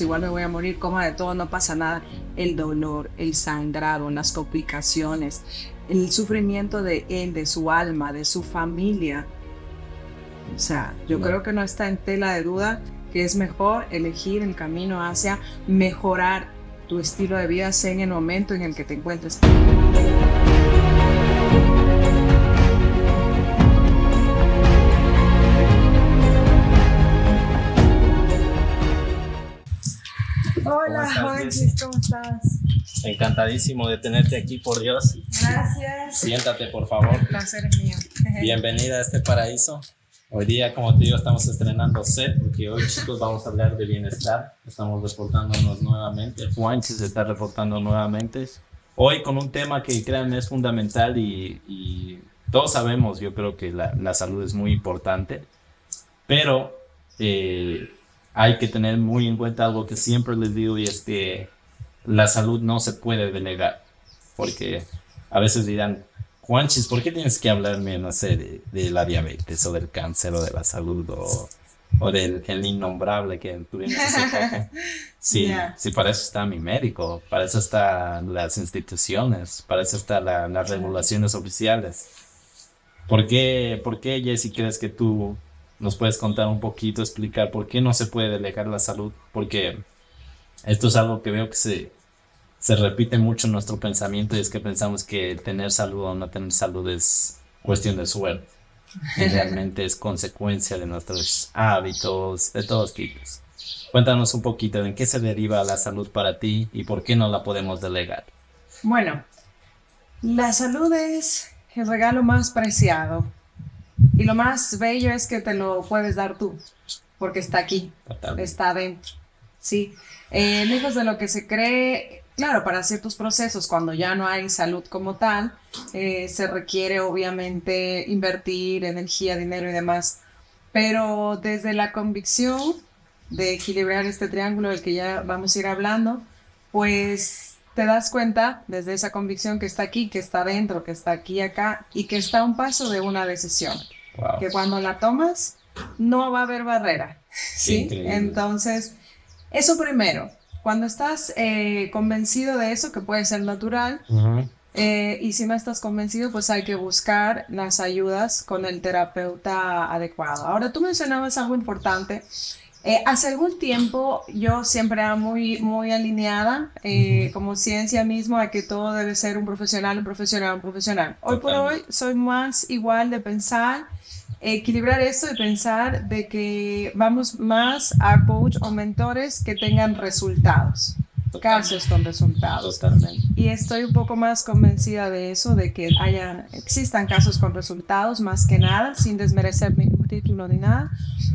igual me voy a morir, coma de todo, no pasa nada. El dolor, el sangrado, las complicaciones, el sufrimiento de él, de su alma, de su familia. O sea, yo creo que no está en tela de duda que es mejor elegir el camino hacia mejorar tu estilo de vida en el momento en el que te encuentres. Hola, Juanchis, ¿cómo estás? Encantadísimo de tenerte aquí, por Dios. Gracias. Siéntate, por favor. El placer es mío. Bienvenida a este paraíso. Hoy día, como te digo, estamos estrenando set porque hoy, chicos, vamos a hablar de bienestar. Estamos reportándonos nuevamente. Juanchis se está reportando nuevamente. Hoy con un tema que créanme es fundamental y, y todos sabemos, yo creo que la, la salud es muy importante, pero eh, hay que tener muy en cuenta algo que siempre les digo y es que la salud no se puede delegar. Porque a veces dirán, Juanchis, ¿por qué tienes que hablarme, no sé, de, de la diabetes o del cáncer o de la salud o, o del el innombrable que tuvimos hace poco? Sí, Yeah. sí, para eso está mi médico, para eso están las instituciones, para eso están la- las regulaciones oficiales. ¿Por qué, ¿Por qué, Jessy, crees que tú nos puedes contar un poquito, explicar por qué no se puede delegar la salud? Porque esto es algo que veo que se, se repite mucho en nuestro pensamiento y es que pensamos que tener salud o no tener salud es cuestión de suerte. Y realmente es consecuencia de nuestros hábitos, de todos tipos. Cuéntanos un poquito en qué se deriva la salud para ti y por qué no la podemos delegar. Bueno, la salud es el regalo más preciado y lo más bello es que te lo puedes dar tú, porque está aquí, Totalmente. está adentro. Sí, Eh, lejos de lo que se cree, claro, para ciertos procesos, cuando ya no hay salud como tal, eh, se requiere obviamente invertir energía, dinero y demás. Pero desde la convicción de equilibrar este triángulo del que ya vamos a ir hablando, pues te das cuenta desde esa convicción que está aquí, que está dentro, que está aquí acá y que está a un paso de una decisión Wow. que cuando la tomas no va a haber barrera. ¿sí? Increíble. Entonces, eso primero, cuando estás eh, convencido de eso, que puede ser natural, Ujú. eh, y si no estás convencido, pues hay que buscar las ayudas con el terapeuta adecuado. Ahora, tú mencionabas algo importante. Eh, hace algún tiempo yo siempre era muy, muy alineada, eh, como ciencia mismo, a que todo debe ser un profesional, un profesional, un profesional. Hoy por hoy Totalmente. soy más igual de pensar, equilibrar esto y pensar de que vamos más a coach o mentores que tengan resultados, casos con resultados. Totalmente. Y estoy un poco más convencida de eso, de que haya, existan casos con resultados más que nada, sin desmerecer ningún título ni nada.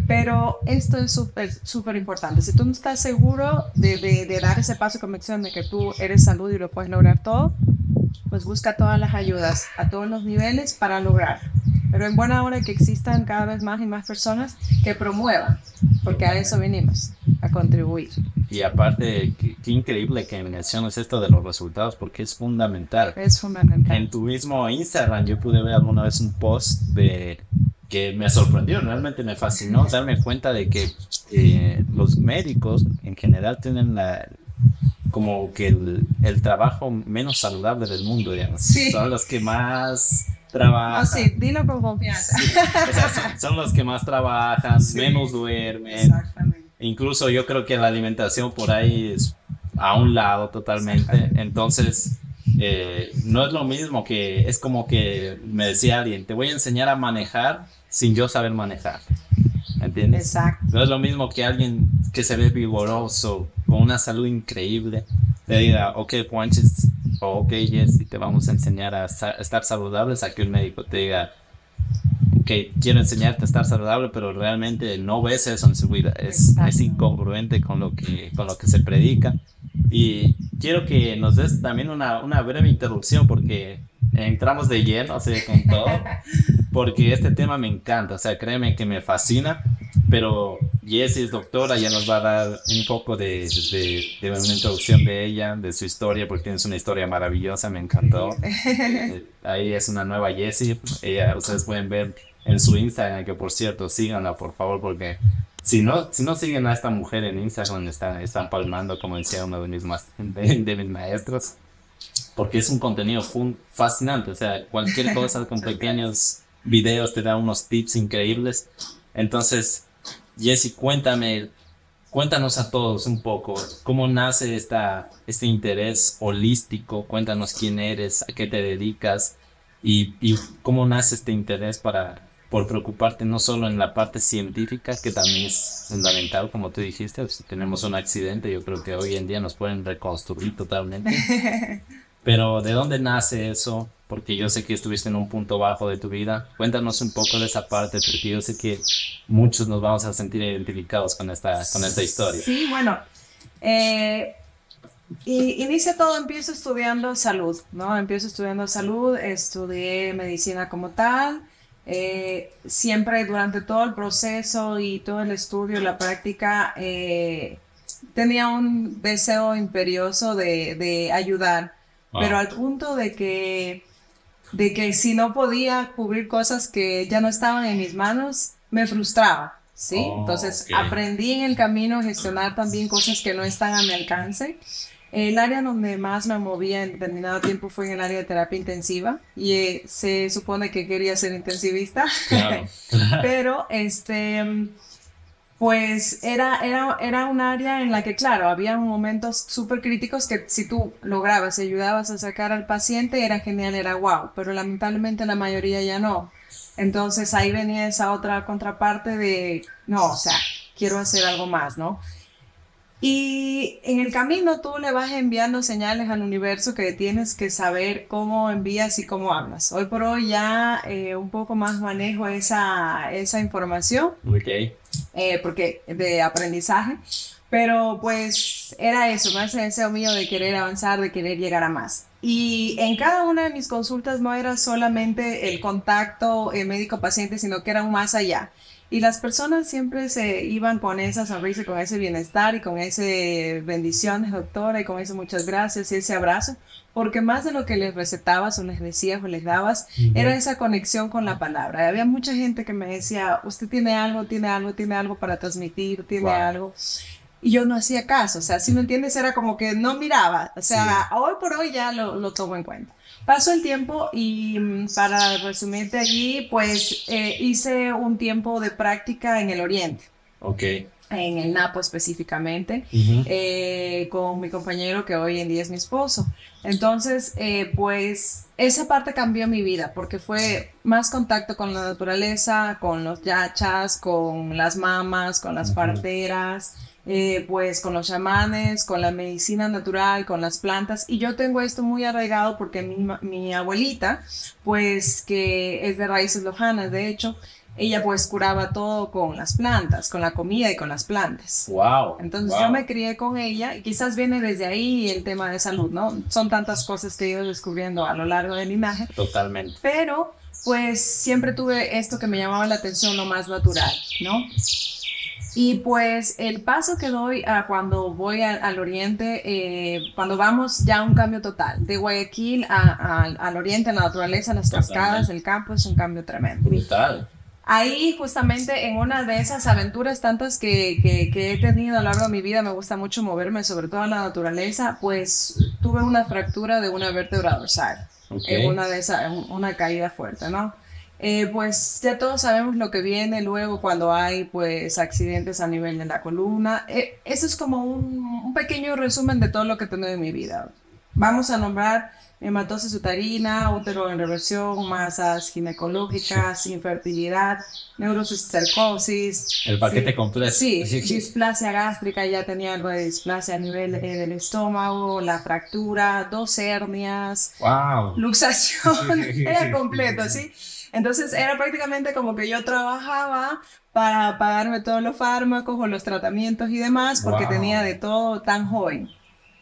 Pero esto es súper, súper importante. Si tú no estás seguro de, de, de dar ese paso de convicción de que tú eres salud y lo puedes lograr todo, pues busca todas las ayudas a todos los niveles para lograr. Pero en buena hora que existan cada vez más y más personas que promuevan, porque a eso venimos, a contribuir. Y aparte, qué, qué increíble que menciones esto de los resultados porque es fundamental. Es fundamental. En tu mismo Instagram yo pude ver alguna vez un post de que me sorprendió, realmente me fascinó darme cuenta de que eh, los médicos en general tienen la como que el, el trabajo menos saludable del mundo, digamos. Sí. Son los que más trabajan. Ah, sí, dilo con confianza. O sea, son, son los que más trabajan, Sí. menos duermen. Exactamente. Incluso yo creo que la alimentación por ahí es a un lado totalmente. Entonces, eh, no es lo mismo que es como que me decía alguien, te voy a enseñar a manejar sin yo saber manejar. ¿Entiendes? Exacto. No es lo mismo que alguien que se ve vigoroso, con una salud increíble, te diga, ok, Juanches, ok, Jessy, te vamos a enseñar a estar saludables, a que un médico te diga, ok, quiero enseñarte a estar saludable, pero realmente no ves eso en su vida. Es, es incongruente con lo, que, con lo que se predica. Y quiero que nos des también una, una breve introducción, porque entramos de lleno, así con todo porque este tema me encanta, o sea, créeme que me fascina, pero Jessie es doctora, ya nos va a dar un poco de, de, de una introducción de ella, de su historia, porque tienes una historia maravillosa, me encantó. Ahí es una nueva Jessie, ella, ustedes pueden ver en su Instagram, que por cierto, síganla por favor, porque Si no, si no siguen a esta mujer en Instagram, están, están palmando, como decía uno de mis, de, de mis maestros, porque es un contenido fascinante. O sea, cualquier cosa con pequeños videos te da unos tips increíbles. Entonces, Jesse, cuéntame, cuéntanos a todos un poco cómo nace esta, este interés holístico. Cuéntanos quién eres, a qué te dedicas y, y cómo nace este interés para por preocuparte no solo en la parte científica, que también es fundamental, como tú dijiste, si tenemos un accidente, yo creo que hoy en día nos pueden reconstruir totalmente. Pero ¿de dónde nace eso? Porque yo sé que estuviste en un punto bajo de tu vida. Cuéntanos un poco de esa parte, porque yo sé que muchos nos vamos a sentir identificados con esta, con esta historia. Sí, bueno. Eh, inicia todo, empiezo estudiando salud, ¿no? Empiezo estudiando salud, estudié medicina como tal. Eh, siempre durante todo el proceso y todo el estudio, la práctica, eh, tenía un deseo imperioso de, ayudar, pero al punto de que, de que si no podía cubrir cosas que ya no estaban en mis manos, me frustraba. ¿sí? Entonces aprendí en el camino a gestionar también cosas que no están a mi alcance el área donde más me movía en determinado tiempo fue en el área de terapia intensiva y eh, se supone que quería ser intensivista, pero este, pues era, era, era un área en la que, claro, había momentos súper críticos que si tú lograbas y ayudabas a sacar al paciente era genial, era wow, pero lamentablemente la mayoría ya no. Entonces ahí venía esa otra contraparte de, no, o sea, quiero hacer algo más, ¿no? Y en el camino tú le vas enviando señales al universo que tienes que saber cómo envías y cómo hablas. Hoy por hoy ya eh, un poco más manejo esa, esa información. Ok. Eh, porque de aprendizaje. Pero pues era eso, más ese deseo mío de querer avanzar, de querer llegar a más. Y en cada una de mis consultas no era solamente el contacto eh, médico-paciente, sino que era un más allá. Y las personas siempre se iban con esa sonrisa, con ese bienestar y con ese bendiciones, doctora, y con ese muchas gracias y ese abrazo, porque más de lo que les recetabas o les decías o les dabas, era esa conexión con la palabra. Y había mucha gente que me decía, usted tiene algo, tiene algo, tiene algo para transmitir, tiene algo. Y yo no hacía caso, o sea, si me entiendes, era como que no miraba, o sea, hoy por hoy ya lo, lo tomo en cuenta. Pasó el tiempo y mm, para resumirte allí, pues eh, hice un tiempo de práctica en el Oriente. Ok. En el Napo específicamente, eh, con mi compañero que hoy en día es mi esposo. Entonces, eh, pues esa parte cambió mi vida porque fue más contacto con la naturaleza, con los yachas, con las mamas, con las parteras. Eh, pues con los chamanes, con la medicina natural, con las plantas. Y yo tengo esto muy arraigado porque mi, mi abuelita, pues que es de raíces lojanas, de hecho, ella pues curaba todo con las plantas, con la comida y con las plantas. Wow. Entonces yo me crié con ella y quizás viene desde ahí el tema de salud, ¿no? Son tantas cosas que he ido descubriendo a lo largo del linaje. Totalmente. Pero pues siempre tuve esto que me llamaba la atención, lo más natural, ¿no? Y pues el paso que doy a cuando voy al oriente, eh, cuando vamos ya a un cambio total, de Guayaquil al oriente, a la naturaleza, a las cascadas, el campo, es un cambio tremendo. Brutal. Ahí justamente en una de esas aventuras tantas que, que, he tenido a lo largo de mi vida, me gusta mucho moverme, sobre todo en la naturaleza, pues tuve una fractura de una vértebra dorsal. En una de esas, una caída fuerte, ¿no? Eh, pues ya todos sabemos lo que viene luego cuando hay pues accidentes a nivel de la columna. Eh, eso es como un, pequeño resumen de todo lo que he tenido en mi vida. Vamos a nombrar hematosis uterina, útero en reversión, masas ginecológicas, infertilidad, neurocistercosis. El paquete completo. Sí, displasia gástrica, ya tenía algo de displasia a nivel eh, del estómago, la fractura, dos hernias, wow. luxación, era completo, ¿sí? Entonces era prácticamente como que yo trabajaba para pagarme todos los fármacos o los tratamientos y demás porque tenía de todo tan joven.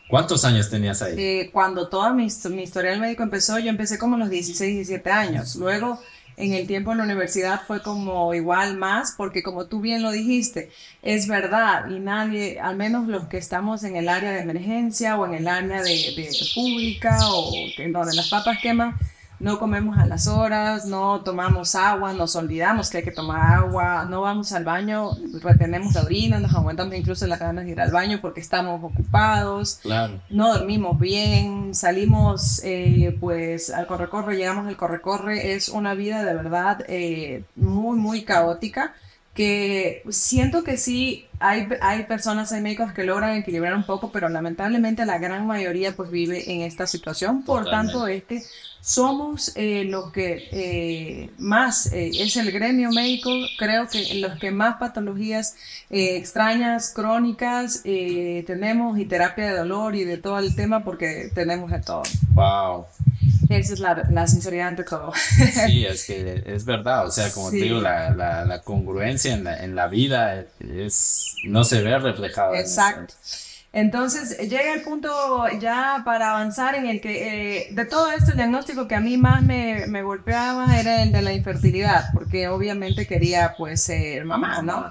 ¿Cuántos años tenías ahí? Eh, cuando toda mi, mi historial médico empezó, yo empecé como a los 16, 17 años. Luego, en el tiempo en la universidad fue como igual más, porque como tú bien lo dijiste, es verdad, y nadie, al menos los que estamos en el área de emergencia o en el área de, de, de pública o en donde las papas queman, no comemos a las horas, no tomamos agua, nos olvidamos que hay que tomar agua, no vamos al baño, retenemos la orina, nos aguantamos incluso las ganas de ir al baño porque estamos ocupados, Claro. no dormimos bien, salimos eh, pues al corre-corre, llegamos al corre-corre, es una vida de verdad eh, muy, muy caótica que siento que sí, hay, hay personas, hay médicos que logran equilibrar un poco, pero lamentablemente la gran mayoría pues vive en esta situación, por tanto es que somos eh, los que eh, más, eh, es el gremio médico, creo que los que más patologías eh, extrañas, crónicas eh, tenemos y terapia de dolor y de todo el tema porque tenemos de todo. Wow. Esa es la, la sinceridad ante todo. Sí, es que es verdad, o sea, como Sí. te digo, la, la, la congruencia en la, en la vida es, no se ve reflejada. Exacto. Entonces llega el punto ya para avanzar en el que eh, de todo este diagnóstico que a mí más me, me golpeaba era el de la infertilidad, porque obviamente quería pues ser mamá, ¿no?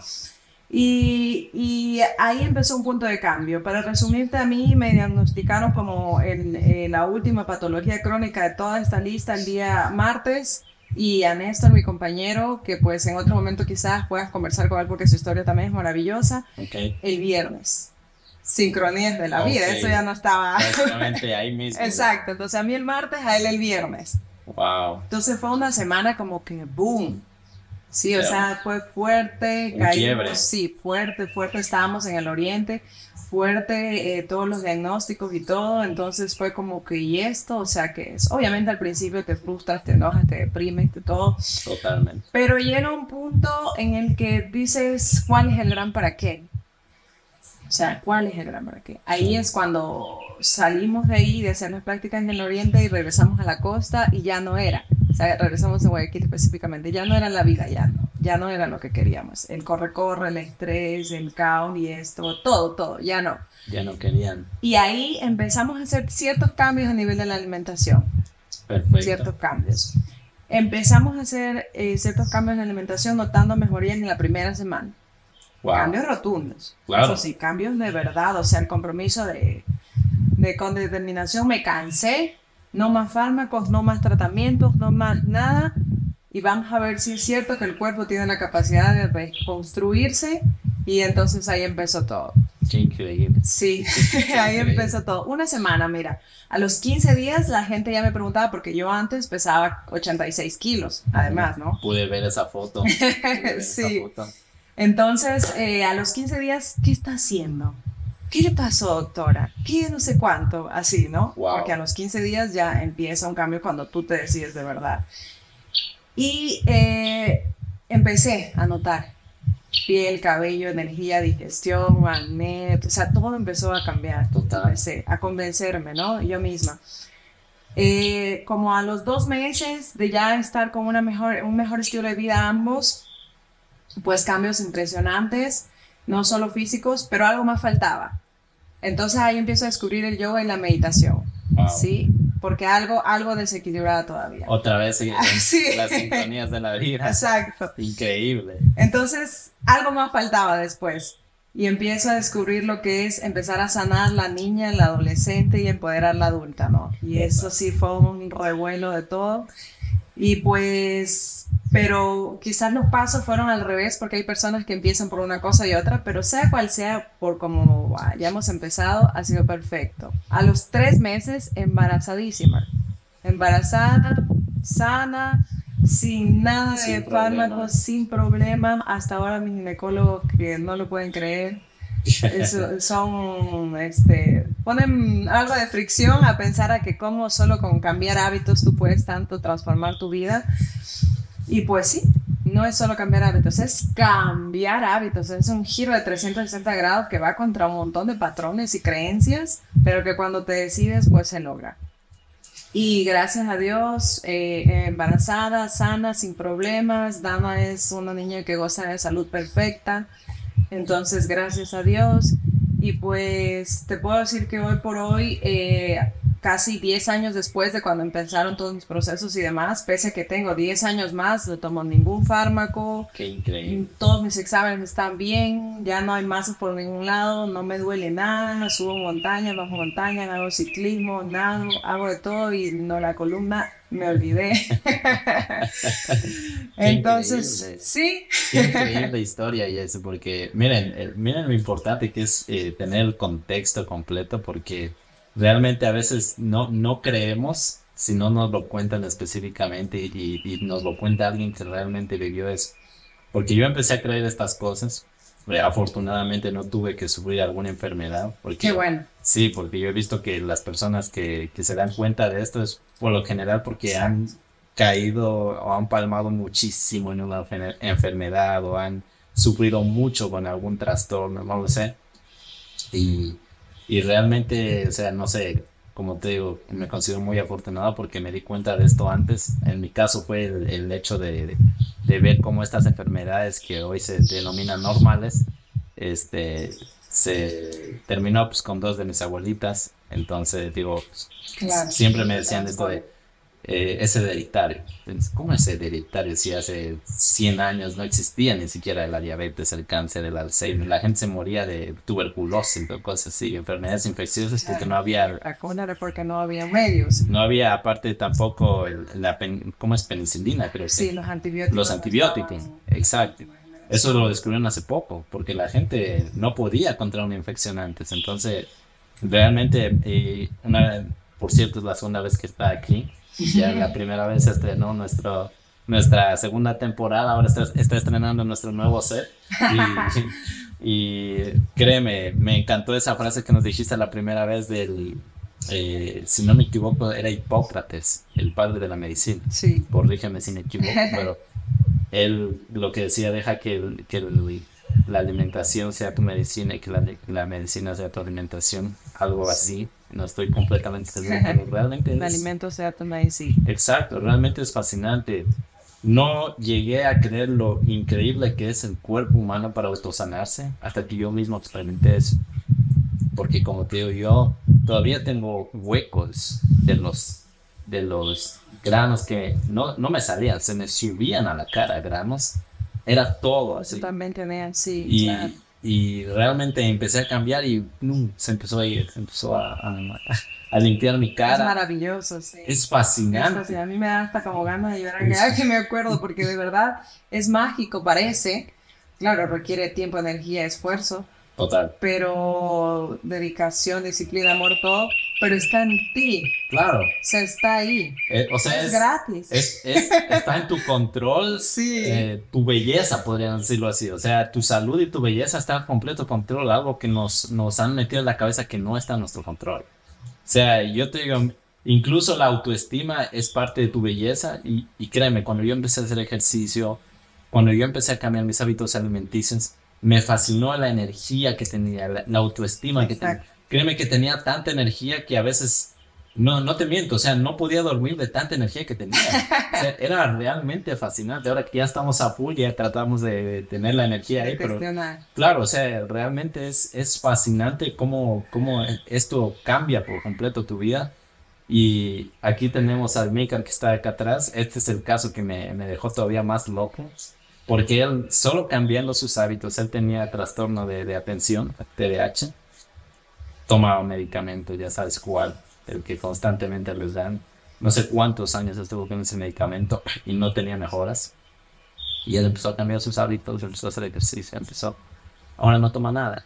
Y, y ahí empezó un punto de cambio. Para resumirte, a mí me diagnosticaron como el- eh, la última patología crónica de toda esta lista el día martes. Y a Néstor, mi compañero, que pues en otro momento quizás puedas conversar con él porque su historia también es maravillosa, Ok. el viernes. Sincronías de la vida, Ok. eso ya no estaba. Básicamente ahí mismo. Exacto, entonces a mí el martes, a él el viernes. Wow. Entonces fue una semana como que boom. Sí, o sea, fue fuerte, caímos, sí, fuerte, fuerte, estábamos en el oriente, fuerte, eh, todos los diagnósticos y todo, entonces fue como que, ¿y esto? O sea, que es, obviamente al principio te frustras, te enojas, te deprimes, te todo, Totalmente. pero llega un punto en el que dices, ¿cuál es el gran para qué? O sea, ¿cuál es el gran para qué? Ahí es cuando salimos de ahí, de hacer las prácticas en el oriente y regresamos a la costa y ya no era. O sea, regresamos a Guayaquil específicamente, ya no era la vida, ya no, ya no era lo que queríamos. El corre-corre, el estrés, el caos y esto, todo, todo, ya no. Ya no querían. Y ahí empezamos a hacer ciertos cambios a nivel de la alimentación Perfecto. ciertos cambios. Empezamos a hacer eh, ciertos cambios en la alimentación notando mejorías en la primera semana. Wow. Cambios rotundos. Claro. Eso sí, cambios de verdad. O sea, el compromiso de, de con determinación. Me cansé. No más fármacos, no más tratamientos, no más nada. Y vamos a ver si es cierto que el cuerpo tiene la capacidad de reconstruirse. Y entonces ahí empezó todo. Qué increíble. Sí, ahí empezó todo. Una semana, mira, a los 15 días la gente ya me preguntaba, porque yo antes pesaba 86 kilos, además, ¿no? Pude ver esa foto. Esa Sí. foto. Entonces, eh, a los 15 días, ¿qué está haciendo? ¿Qué le pasó, doctora? ¿Qué no sé cuánto? Así, ¿no? Wow. Porque a los 15 días ya empieza un cambio cuando tú te decides de verdad. Y eh, empecé a notar piel, cabello, energía, digestión, acné, o sea, todo empezó a cambiar. Total. Empecé a convencerme, ¿no? Yo misma. Eh, como a los dos meses de ya estar con una mejor, un mejor estilo de vida ambos, pues cambios impresionantes, no solo físicos, pero algo más faltaba. Entonces ahí empiezo a descubrir el yoga y la meditación, Wow. ¿sí? Porque algo, algo desequilibrada todavía. Otra vez en- en Sí. las sintonías de la vida. Exacto. Increíble. Entonces, algo más faltaba después. Y empiezo a descubrir lo que es empezar a sanar la niña, la adolescente y empoderar la adulta, ¿no? Y eso sí fue un revuelo de todo. Y pues, pero quizás los pasos fueron al revés porque hay personas que empiezan por una cosa y otra, pero sea cual sea, por como hayamos empezado, ha sido perfecto. A los tres meses, embarazadísima. Embarazada, sana, sin nada Sin de fármacos, sin problema. Hasta ahora mis ginecólogos que no lo pueden creer. Eso- son, este, ponen algo de fricción a pensar a que como solo con cambiar hábitos tú puedes tanto transformar tu vida. Y pues sí, no es solo cambiar hábitos, es cambiar hábitos, es un giro de 360 grados que va contra un montón de patrones y creencias, pero que cuando te decides pues se logra. Y gracias a Dios, eh, embarazada, sana, sin problemas, Dama es una niña que goza de salud perfecta. Entonces, gracias a Dios. Y pues te puedo decir que hoy por hoy, eh, casi 10 años después de cuando empezaron todos mis procesos y demás, pese a que tengo 10 años más, no tomo ningún fármaco. Qué increíble. Todos mis exámenes están bien, ya no hay masas por ningún lado, no me duele nada, subo montaña, bajo montaña, hago ciclismo, nado, hago de todo y no la columna me olvidé. Entonces, sí. Qué increíble historia y eso, porque miren, eh, miren lo importante que es eh, tener el contexto completo, porque realmente a veces no, no creemos si no nos lo cuentan específicamente y, y nos lo cuenta alguien que realmente vivió eso. Porque yo empecé a creer estas cosas. eh, Afortunadamente no tuve que sufrir alguna enfermedad. Porque, Qué bueno. Sí, porque yo he visto que las personas que, que se dan cuenta de esto es por lo general porque han caído o han palmado muchísimo en una enfer- enfermedad o han sufrido mucho con algún trastorno, no lo sé. Y, y realmente, o sea, no sé, como te digo, me considero muy afortunado porque me di cuenta de esto antes. En mi caso fue el, el hecho de, de, de ver cómo estas enfermedades que hoy se denominan normales, este, se terminó pues con dos de mis abuelitas. Entonces, digo, Claro. siempre me decían esto de, eh, es hereditario. ¿Cómo es hereditario si hace 100 años no existía ni siquiera la diabetes, el cáncer, el Alzheimer? La gente se moría de tuberculosis o cosas así, enfermedades infecciosas porque no había, Vacuna era porque no había medios. no había aparte tampoco el- la, ¿cómo es penicilina? Que Sí, los antibióticos. los antibióticos, exacto. Eso lo descubrieron hace poco, porque la gente no podía contra una infección antes. Entonces, realmente, eh, una, por cierto, es la segunda vez que está aquí. Ya la primera vez se estrenó nuestro, nuestra segunda temporada, ahora está, está estrenando nuestro nuevo set. Y, y créeme, me encantó esa frase que nos dijiste la primera vez del, eh, si no me equivoco, era Hipócrates, el padre de la medicina Sí. corrígeme si me equivoco, pero él lo que decía, deja que, que el- la alimentación sea tu medicina y que la, la medicina sea tu alimentación, algo así. No estoy completamente seguro, pero realmente El es- alimento sea tu medicina. Exacto, realmente es fascinante. No llegué a creer lo increíble que es el cuerpo humano para autosanarse hasta que yo mismo experimenté eso. Porque como te digo, yo todavía tengo huecos de los, de los granos que no, no me salían, se me subían a la cara granos. Era todo así. Yo también tenía, sí. Y, claro. y realmente empecé a cambiar y se empezó a ir, se empezó a, a, a limpiar mi Es cara. maravilloso, sí. Es Es fascinante. así, a mí me da hasta como ganas de llorar cada que me acuerdo, porque de verdad es mágico, parece. Claro, requiere tiempo, energía, esfuerzo, Total. pero dedicación, disciplina, amor, todo, pero está en ti, Claro. se está ahí. Eh, o sea, es, es, gratis. es- es- está en tu control, Sí. eh, tu belleza, podrían decirlo así. O sea, tu salud y tu belleza está en completo control, algo que nos, nos han metido en la cabeza que no está en nuestro control. O sea, yo te digo, incluso la autoestima es parte de tu belleza y, y créeme, cuando yo empecé a hacer ejercicio, cuando yo empecé a cambiar mis hábitos alimenticios, me fascinó la energía que tenía, la, la autoestima que tenía. Créeme que tenía tanta energía que a veces, no, no te miento, o sea, no podía dormir de tanta energía que tenía. O sea, era realmente fascinante. Ahora que ya estamos a full, ya tratamos de tener la energía ahí, pero claro, o sea, realmente es, es fascinante cómo, cómo esto cambia por completo tu vida. Y aquí tenemos al Maker que está acá atrás. Este es el caso que me, me dejó todavía más loco. Porque él, solo cambiando sus hábitos, él tenía trastorno de, de atención, TDAH. Tomaba medicamento, ya sabes cuál, el que constantemente les dan. No sé cuántos años estuvo con ese medicamento y no tenía mejoras. Y él empezó a cambiar sus hábitos, empezó a hacer ejercicio, empezó. Ahora no toma nada.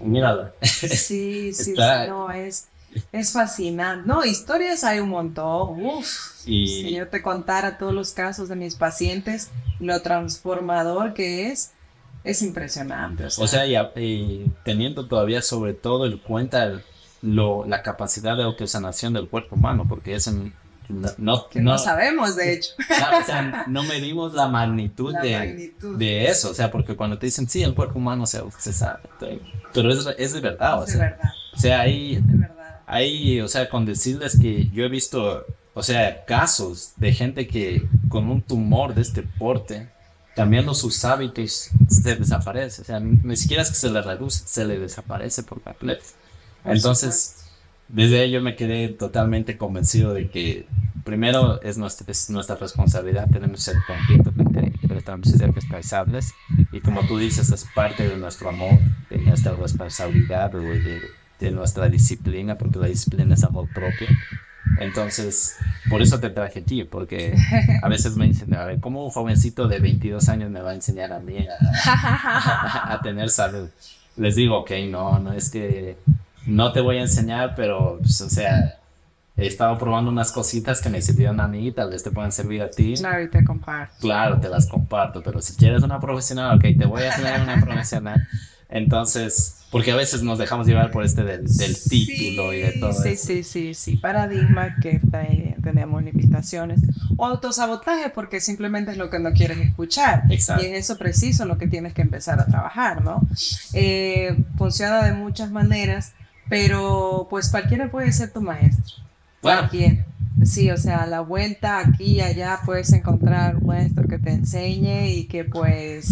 Míralo. Sí, sí, Está- sí, no, es, es fascinante. No, historias hay un montón. Uf. Y Si yo te contara todos los casos de mis pacientes, lo transformador que es, es impresionante. O sea, y, a- y teniendo todavía sobre todo el cuenta lo, la capacidad de autosanación del cuerpo humano, porque es en- no, no, que no, no- sabemos, de hecho, claro, o sea, no medimos la magnitud, la de, magnitud. de eso, o sea, porque cuando te dicen, sí, el cuerpo humano se, se sabe, pero es, es de verdad, o Es de sea, verdad, o sea, hay, hay, o sea, con decirles que yo he visto, o sea, casos de gente que con un tumor de este porte, cambiando sus hábitos, se desaparece. O sea, ni siquiera es que se le reduce, se le desaparece por completo. Entonces, desde ahí yo me quedé totalmente convencido de que primero es nuestra, es nuestra responsabilidad, tenemos el conflicto que tenemos que ser responsables y como tú dices es parte de nuestro amor, de nuestra responsabilidad, de, de nuestra disciplina, porque la disciplina es amor propio. Entonces, por eso te traje aquí, porque a veces me dicen, a ver, ¿cómo un jovencito de 22 años me va a enseñar a mí a, a tener salud? Les digo, ok, no, no es que no te voy a enseñar, pero, pues, o sea, he estado probando unas cositas que me sirvieron a mí, tal vez te puedan servir a ti. Claro, y te comparto. Claro, te las comparto, pero si quieres una profesional, ok, te voy a tener una profesional. Entonces, porque a veces nos dejamos llevar por este del, título y de todo sí, eso. Sí, sí, sí, paradigma que tenemos limitaciones o autosabotaje porque simplemente es lo que no quieres escuchar. Exacto. Y es eso preciso lo que tienes que empezar a trabajar, ¿no? Eh, funciona de muchas maneras, pero pues cualquiera puede ser tu maestro. Cualquiera. Sí, o sea, a la vuelta aquí y allá puedes encontrar un maestro que te enseñe y que pues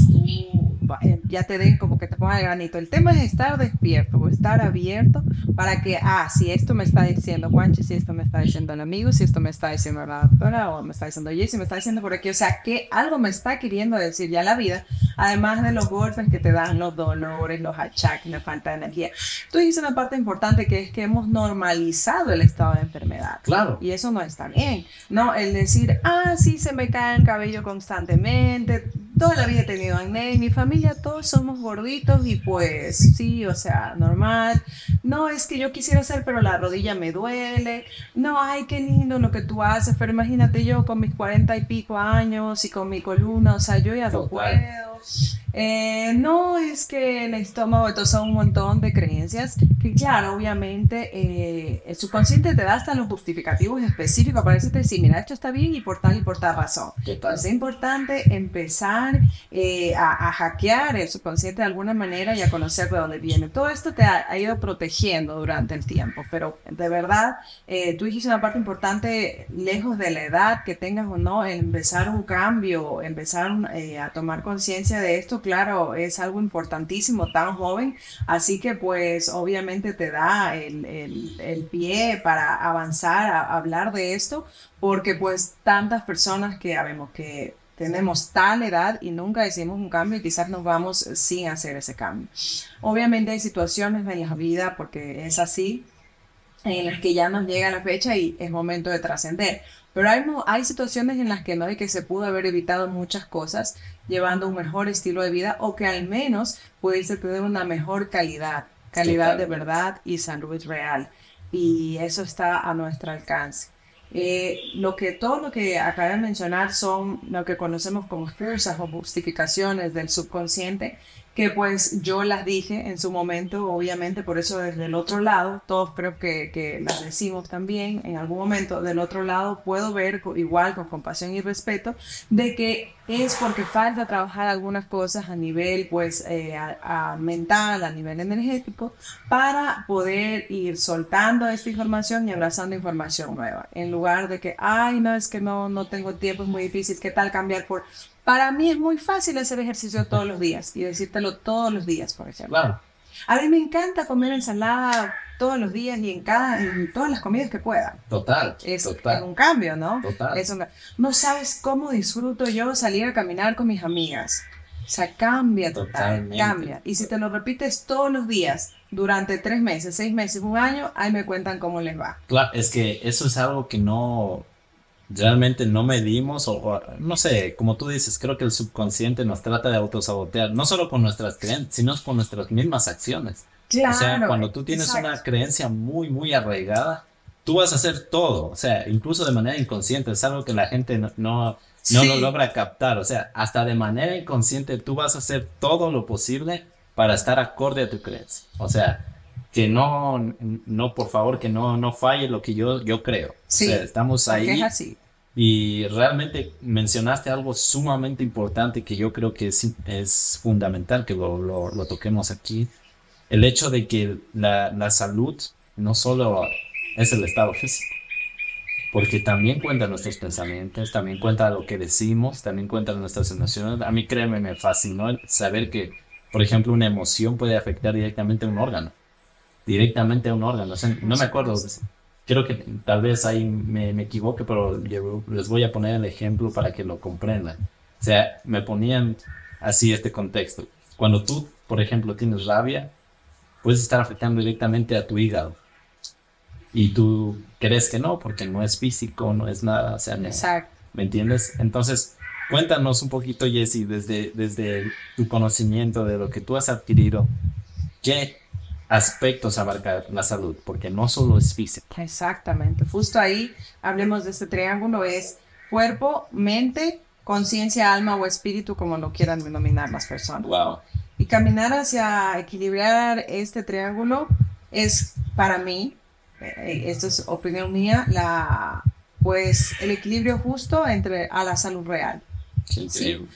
eh, ya te den como que te ponga el granito. El tema es estar despierto o estar abierto para que, ah, si esto me está diciendo Juanchi, si esto me está diciendo el amigo, si esto me está diciendo la doctora o me está diciendo si me está diciendo por aquí, o sea, que algo me está queriendo decir ya la vida, además de los golpes que te dan, los dolores, los achaques, la falta de energía. Tú dices una parte importante que es que hemos normalizado el estado de enfermedad. Claro. Y eso no está bien. No, el decir, ah, sí, se me cae el cabello constantemente, toda la vida he tenido acné, en mi familia todos somos gorditos y pues sí, o sea, normal. No, es que yo quisiera hacer, pero la rodilla me duele. No, ay, qué lindo lo que tú haces, pero imagínate yo con mis cuarenta y pico años y con mi columna, o sea, yo ya no puedo. Eh, no, es que el estómago, entonces son un montón de creencias que, claro, obviamente eh, el subconsciente te da hasta los justificativos específicos para decirte, sí, mira, esto está bien y por tal y por tal razón. Entonces es importante empezar eh, a, hackear el subconsciente de alguna manera y a conocer de dónde viene. Todo esto te ha, ido protegiendo durante el tiempo, pero de verdad, tú dijiste una parte importante, lejos de la edad que tengas o no, empezar un cambio, empezar a tomar conciencia de esto, claro, es algo importantísimo tan joven, así que pues obviamente te da el, el, pie para avanzar a, hablar de esto, porque pues tantas personas que sabemos que tenemos tal edad y nunca hicimos un cambio y quizás nos vamos sin hacer ese cambio. Obviamente hay situaciones en la vida, porque es así, en las que ya nos llega la fecha y es momento de trascender. Pero hay, hay situaciones en las que no hay que se pudo haber evitado muchas cosas llevando un mejor estilo de vida o que al menos pudiese tener una mejor calidad, calidad de verdad y salud real. Y eso está a nuestro alcance. Eh, lo que todo lo que acabo de mencionar son lo que conocemos como excusas o justificaciones del subconsciente que pues yo las dije en su momento, obviamente, por eso desde el otro lado, todos creo que, que las decimos también en algún momento, del otro lado puedo ver igual con compasión y respeto de que es porque falta trabajar algunas cosas a nivel pues eh, a, mental, a nivel energético, para poder ir soltando esta información y abrazando información nueva, en lugar de que, ay, no, es que no, no tengo tiempo, es muy difícil, ¿qué tal cambiar por para mí es muy fácil hacer ejercicio todos los días y decírtelo todos los días, por ejemplo. Claro. A mí me encanta comer ensalada todos los días y en cada en todas las comidas que pueda. Total. Es total. un cambio, ¿no? Total. Es no sabes cómo disfruto yo salir a caminar con mis amigas. O sea, cambia total, Totalmente. cambia. Y si te lo repites todos los días durante tres meses, seis meses, un año, ahí me cuentan cómo les va. Claro, es que eso es algo que no, realmente no medimos o, no sé, como tú dices, creo que el subconsciente nos trata de autosabotear, no solo con nuestras creencias, sino con nuestras mismas acciones. Claro, o sea, cuando tú tienes una creencia muy, muy arraigada, tú vas a hacer todo, o sea, incluso de manera inconsciente, es algo que la gente no, no, lo logra captar, o sea, hasta de manera inconsciente tú vas a hacer todo lo posible para estar acorde a tu creencia, o sea, que no, no, por favor, que no, no falle lo que yo, yo creo. Sí, estamos ahí. Es así. Y realmente mencionaste algo sumamente importante que yo creo que es, es fundamental que lo, lo, toquemos aquí. El hecho de que la, la, salud no solo es el estado físico, porque también cuenta nuestros pensamientos, también cuenta lo que decimos, también cuenta nuestras emociones. A mí, créeme, me fascinó saber que, por ejemplo, una emoción puede afectar directamente a un órgano. Directamente a un órgano. O sea, no me acuerdo, creo que tal vez ahí me, me equivoque, pero les voy a poner el ejemplo para que lo comprendan. O sea, me ponían así este contexto. Cuando tú, por ejemplo, tienes rabia, puedes estar afectando directamente a tu hígado. Y tú crees que no, porque no es físico, no es nada. O sea, Exacto. ¿Me entiendes? Entonces, cuéntanos un poquito, Jesse, desde, desde tu conocimiento de lo que tú has adquirido, ¿qué aspectos abarca la salud? Porque no solo es físico. Exactamente. Justo ahí hablemos de este triángulo, es cuerpo, mente, conciencia, alma o espíritu, como lo quieran denominar las personas. Wow. Y caminar hacia equilibrar este triángulo es para mí, eh, esto es opinión mía, la, pues el equilibrio justo entre a la salud real. Sí.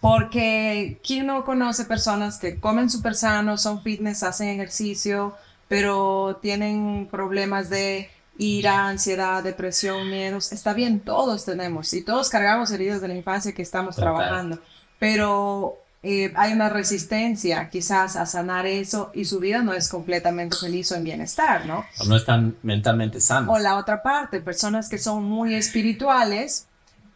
Porque ¿quién no conoce personas que comen súper sano, son fitness, hacen ejercicio, pero tienen problemas de ira, ansiedad, depresión, miedos? Está bien, todos tenemos y todos cargamos heridas de la infancia que estamos Total. trabajando, pero eh, hay una resistencia quizás a sanar eso y su vida no es completamente feliz o en bienestar, ¿no? O no están mentalmente sanos. O la otra parte, personas que son muy espirituales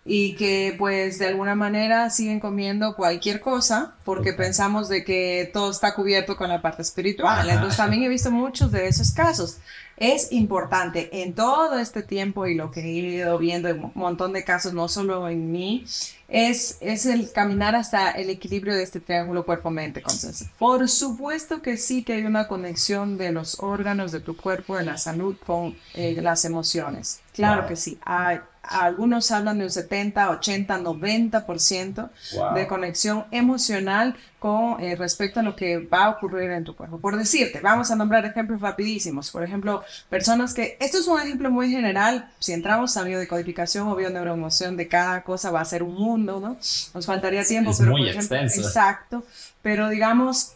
y que pues de alguna manera siguen comiendo cualquier cosa porque pensamos de que todo está cubierto con la parte espiritual. Ajá. Entonces también he visto muchos de esos casos. Es importante en todo este tiempo y lo que he ido viendo en un montón de casos, no solo en mí, es, es el caminar hasta el equilibrio de este triángulo cuerpo-mente. Por supuesto que sí que hay una conexión de los órganos de tu cuerpo, de la salud, con eh, las emociones. Claro Wow. que sí. Hay- algunos hablan de un 70, 80, 90% Wow. de conexión emocional con eh, respecto a lo que va a ocurrir en tu cuerpo. Por decirte, vamos a nombrar ejemplos rapidísimos. Por ejemplo, personas que, esto es un ejemplo muy general, si entramos a biodecodificación o bioneuroemoción de cada cosa va a ser un mundo, ¿no? Nos faltaría tiempo, es pero muy por ejemplo, extenso. exacto, pero digamos,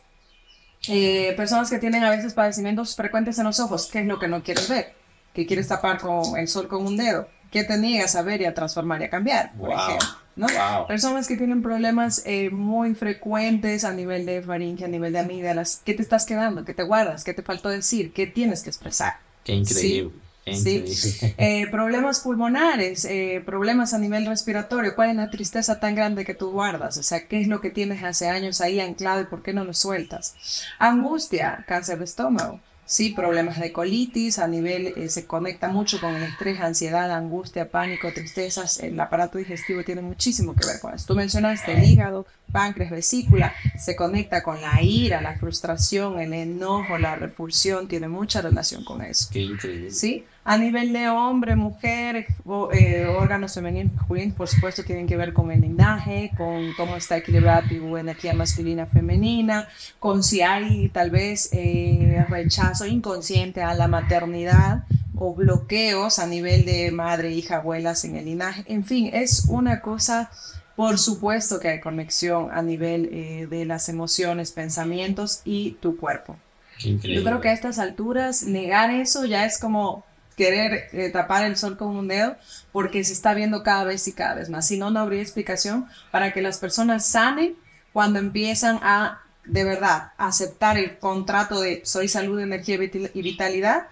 eh, personas que tienen a veces padecimientos frecuentes en los ojos, ¿qué es lo que no quieres ver? ¿Qué quieres tapar con el sol con un dedo? ¿Qué te niegas a ver y a transformar y a cambiar? Por Wow. ejemplo, ¿no? Wow. Personas que tienen problemas eh, muy frecuentes a nivel de faringe, a nivel de amígdalas. ¿Qué te estás quedando? ¿Qué te guardas? ¿Qué te faltó decir? ¿Qué tienes que expresar? Qué increíble. Sí. Eh, problemas pulmonares, eh, problemas a nivel respiratorio. ¿Cuál es la tristeza tan grande que tú guardas? O sea, ¿qué es lo que tienes hace años ahí anclado y por qué no lo sueltas? Angustia, cáncer de estómago. Sí, problemas de colitis, a nivel, eh, se conecta mucho con el estrés, ansiedad, angustia, pánico, tristezas. El aparato digestivo tiene muchísimo que ver con eso. Tú mencionaste el hígado, páncreas, vesícula, se conecta con la ira, la frustración, el enojo, la repulsión, tiene mucha relación con eso. Qué increíble. ¿sí? A nivel de hombre, mujer, o- eh, órganos femeninos, masculinos, por supuesto, tienen que ver con el linaje, con cómo está equilibrada tu energía masculina, femenina, con si hay tal vez eh, rechazo inconsciente a la maternidad o bloqueos a nivel de madre, hija, abuelas en el linaje. En fin, es una cosa, por supuesto que hay conexión a nivel eh, de las emociones, pensamientos y tu cuerpo. Increíble. Yo creo que a estas alturas negar eso ya es como querer eh, tapar el sol con un dedo porque se está viendo cada vez y cada vez más. Si no, no habría explicación para que las personas sanen cuando empiezan a de verdad aceptar el contrato de soy salud, energía y vital- y vitalidad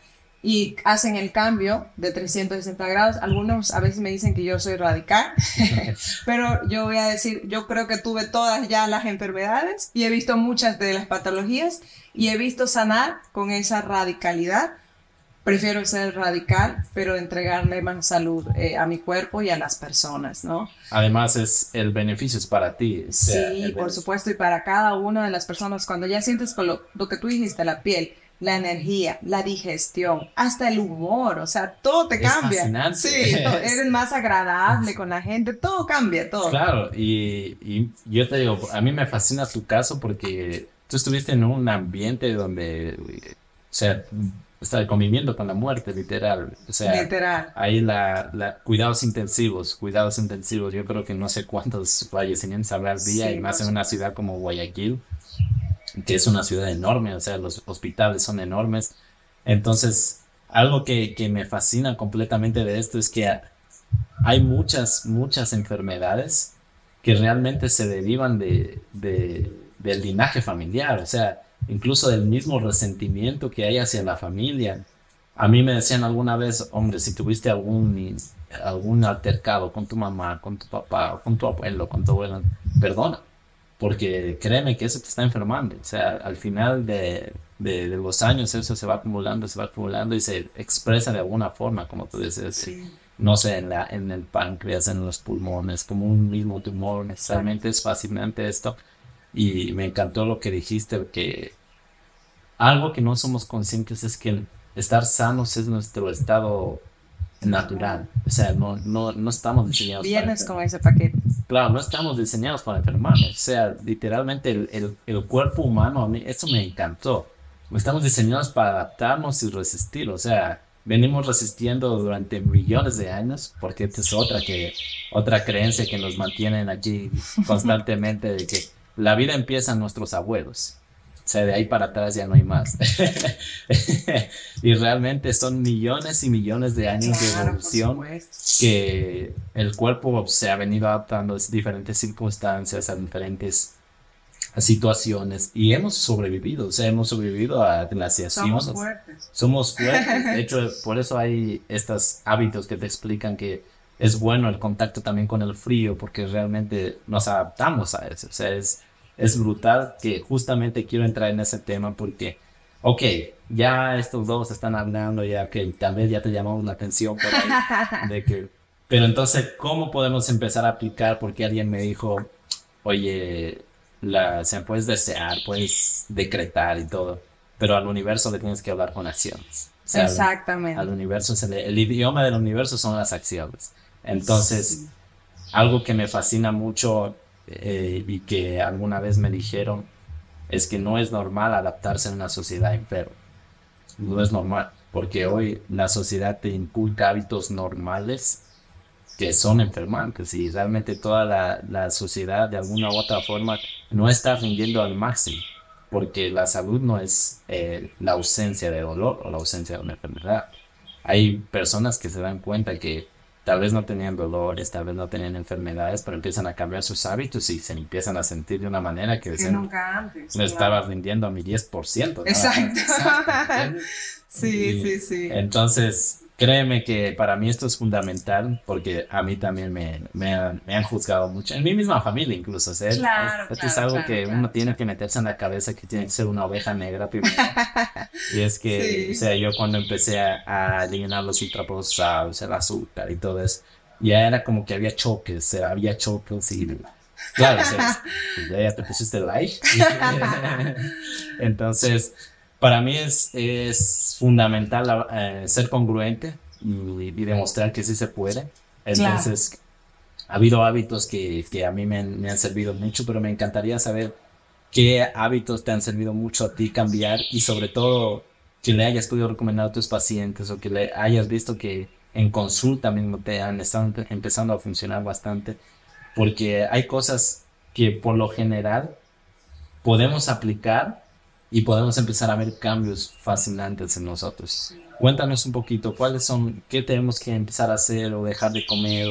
y hacen el cambio de 360 grados. Algunos a veces me dicen que yo soy radical, pero yo voy a decir, yo creo que tuve todas ya las enfermedades y he visto muchas de las patologías y he visto sanar con esa radicalidad. Prefiero ser radical, pero entregarle más salud eh, a mi cuerpo y a las personas, ¿no? Además, es, el beneficio es para ti. o sea, Sí, por supuesto, y para cada una de las personas, cuando ya sientes con lo, lo que tú dijiste, la piel, la energía, la digestión, hasta el humor, o sea, todo te Es cambia. fascinante. Sí, eres más agradable con la gente, todo cambia, todo. Claro, y, y yo te digo, a mí me fascina tu caso porque tú estuviste en un ambiente donde, o sea, está conviviendo con la muerte, literal. O sea, Literal. ahí la, la- cuidados intensivos, cuidados intensivos. Yo creo que no sé cuántos fallecimientos habrá al día Sí, y más en una ciudad como Guayaquil, que es una ciudad enorme, o sea, los hospitales son enormes. Entonces, algo que, que me fascina completamente de esto es que hay muchas, muchas enfermedades que realmente se derivan de, de- del linaje familiar. O sea, incluso del mismo resentimiento que hay hacia la familia. A mí me decían alguna vez, hombre, si tuviste algún, algún altercado con tu mamá, con tu papá, con tu abuelo, con tu abuela, perdona, porque créeme que eso te está enfermando. O sea, al final de, de, los años eso se va acumulando, se va acumulando y se expresa de alguna forma, como tú dices. No sé, en, la, en el páncreas, en los pulmones, como un mismo tumor. Necesariamente es fascinante esto. Y me encantó lo que dijiste, que algo que no somos conscientes es que estar sanos es nuestro estado natural. O sea, no, no, no estamos diseñados Vienes con ese paquete. Claro, no estamos diseñados para enfermarnos. O sea, literalmente el, el, el, cuerpo humano, a mí, eso me encantó. Estamos diseñados para adaptarnos y resistir. O sea, venimos resistiendo durante millones de años, porque esta es otra, que, otra creencia que nos mantienen allí constantemente de que la vida empieza en nuestros abuelos. O sea, de ahí para atrás ya no hay más. y realmente son millones y millones de años de evolución que el cuerpo se ha venido adaptando a diferentes circunstancias, a diferentes situaciones y hemos sobrevivido, o sea, hemos sobrevivido a glaciación. Somos fuertes. Somos fuertes. De hecho, por eso hay estos hábitos que te explican que es bueno el contacto también con el frío porque realmente nos adaptamos a eso. O sea, es es brutal que justamente quiero entrar en ese tema porque, ok, ya estos dos están hablando, ya que tal vez ya te llamamos la atención por ahí, de que, pero entonces, ¿cómo podemos empezar a aplicar? Porque alguien me dijo, oye, la, se puedes desear, puedes decretar y todo, pero al universo le tienes que hablar con acciones. Exactamente. Al, universo, el idioma del universo son las acciones. Entonces, algo que me fascina mucho eh, y que alguna vez me dijeron es que no es normal adaptarse a una sociedad enferma. No es normal, porque hoy la sociedad te inculca hábitos normales que son enfermantes y realmente toda la, la sociedad de alguna u otra forma no está rindiendo al máximo, porque la salud no es eh, la ausencia de dolor o la ausencia de una enfermedad. Hay personas que se dan cuenta que Tal vez no tenían dolores, tal vez no tenían enfermedades, pero empiezan a cambiar sus hábitos y se empiezan a sentir de una manera que, nunca antes. Me estaba rindiendo a mi 10%. Exacto. sí, sí, sí. Entonces, créeme que para mí esto es fundamental porque a mí también me, me, han, juzgado mucho, en mi misma familia incluso. claro, esto es algo que uno tiene que meterse en la cabeza que tiene que ser una oveja negra primero. y es que, o sea, yo cuando empecé a, eliminar los ultraprocesados, el azúcar y todo eso, ya era como que había choques, había choques y... Claro, o sea, ya te pusiste like. Entonces, para mí es, es fundamental eh, ser congruente y, demostrar que sí se puede. Entonces, ha habido hábitos que, que a mí me, me, han servido mucho, pero me encantaría saber qué hábitos te han servido mucho a ti cambiar y sobre todo que le hayas podido recomendar a tus pacientes o que le hayas visto que en consulta mismo te han estado empezando a funcionar bastante, porque hay cosas que por lo general podemos aplicar y podemos empezar a ver cambios fascinantes en nosotros. Cuéntanos un poquito, ¿cuáles son, qué tenemos que empezar a hacer o dejar de comer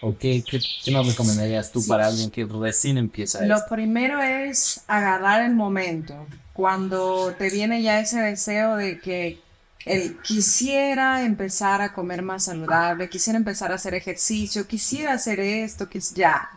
o, qué, qué, nos recomendarías tú para alguien que recién empieza Lo primero es agarrar el momento, cuando te viene ya ese deseo de que él quisiera empezar a comer más saludable, quisiera empezar a hacer ejercicio, quisiera hacer esto, que es ya.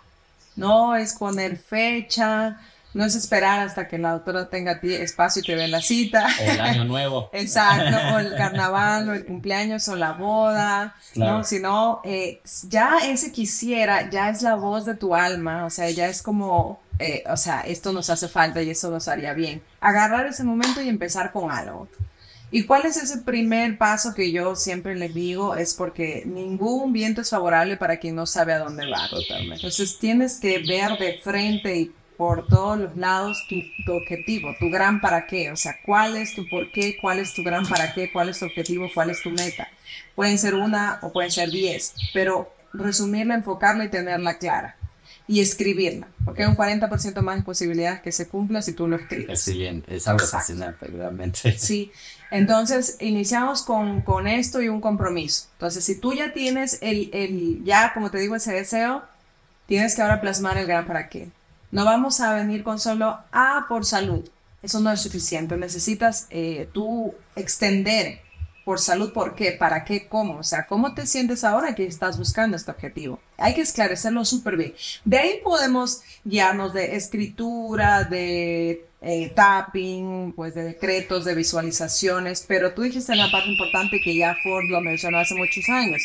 No es poner fecha, no es esperar hasta que la doctora tenga espacio y te dé la cita. O el año nuevo. Exacto, o el carnaval, o el cumpleaños, o la boda. No, sino eh, ya ese quisiera, ya es la voz de tu alma. O sea, ya es como, eh, o sea, esto nos hace falta y eso nos haría bien. Agarrar ese momento y empezar con algo. ¿Y cuál es ese primer paso que yo siempre les digo? Es porque ningún viento es favorable para quien no sabe a dónde va. Totalmente. Entonces tienes que ver de frente y por todos los lados tu, objetivo, tu gran para qué, o sea, cuál es tu por qué, cuál es tu gran para qué, cuál es tu objetivo, cuál es tu meta. Pueden ser una o pueden ser diez, pero resumirla, enfocarla y tenerla clara. Y escribirla, porque hay un 40% más de posibilidades que se cumpla si tú lo escribes. Sí, es algo fascinante, realmente. Sí, entonces iniciamos con, con, esto y un compromiso. Entonces, si tú ya tienes el, el, ya como te digo, ese deseo, tienes que ahora plasmar el gran para qué. No vamos a venir con solo, ah, por salud. eso no es suficiente. Necesitas eh, tú extender por salud, ¿por qué? ¿Para qué? ¿Cómo? O sea, ¿cómo te sientes ahora que estás buscando este objetivo? Hay que esclarecerlo súper bien. De ahí podemos guiarnos de escritura, de eh, tapping, pues de decretos, de visualizaciones, pero tú dijiste la parte importante que ya Ford lo mencionó hace muchos años.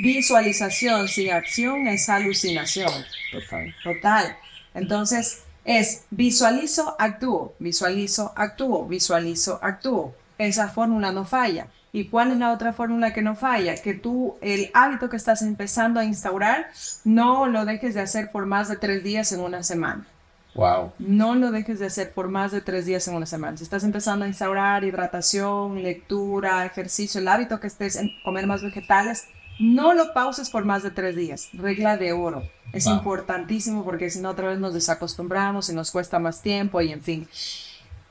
Visualización sin acción es alucinación. Total. Total. Entonces, es visualizo, actúo, visualizo, actúo, visualizo, actúo. Esa fórmula no falla. ¿Y cuál es la otra fórmula que no falla? Que tú el hábito que estás empezando a instaurar no lo dejes de hacer por más de tres días en una semana. Wow. No lo dejes de hacer por más de tres días en una semana. Si estás empezando a instaurar hidratación, lectura, ejercicio, el hábito que estés en comer más vegetales, no lo pauses por más de tres días. Regla de oro. Es importantísimo porque si no otra vez nos desacostumbramos y nos cuesta más tiempo y en fin.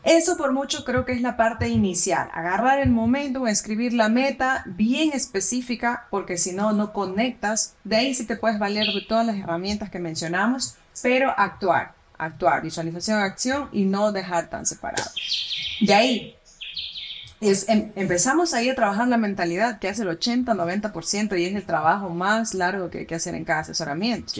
Eso por mucho creo que es la parte inicial. Agarrar el momento, escribir la meta bien específica porque si no, no conectas. De ahí sí te puedes valer de todas las herramientas que mencionamos, pero actuar, actuar, visualización, acción y no dejar tan separado. De ahí es, em, empezamos ahí a trabajar la mentalidad que hace el 80, 90% y es el trabajo más largo que hay que hacer en cada asesoramiento.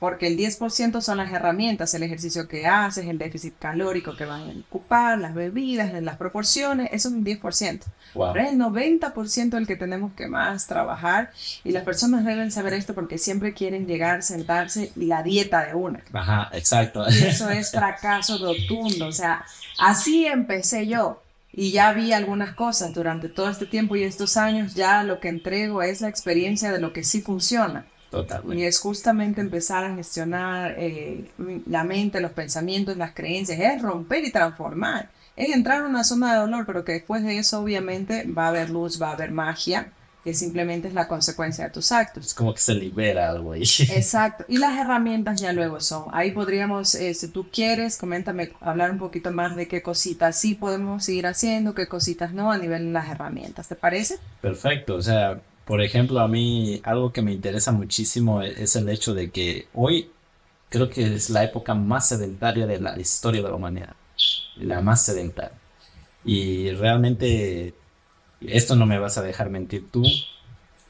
Porque el 10% son las herramientas, el ejercicio que haces, el déficit calórico que van a ocupar, las bebidas, las proporciones, eso es un 10%. Pero es el 90% el que tenemos que más trabajar y las personas deben saber esto porque siempre quieren llegar, sentarse y la dieta de una. Ajá, exacto. Y eso es fracaso rotundo. O sea, así empecé yo y ya vi algunas cosas durante todo este tiempo y estos años, ya lo que entrego es la experiencia de lo que sí funciona. Totalmente. Y es justamente empezar a gestionar eh, la mente, los pensamientos, las creencias, es romper y transformar. Es entrar en una zona de dolor, pero que después de eso obviamente va a haber luz, va a haber magia, que simplemente es la consecuencia de tus actos. Es como que se libera algo ahí. Exacto. Y las herramientas ya luego son. Ahí podríamos, eh, si tú quieres, coméntame, hablar un poquito más de qué cositas sí podemos seguir haciendo, qué cositas no a nivel de las herramientas. ¿Te parece? Perfecto. O sea, por ejemplo, a mí algo que me interesa muchísimo e-, es el hecho de que hoy creo que es la época más sedentaria de la historia de la humanidad. La más sedentaria. Y realmente esto no me vas a dejar mentir tú,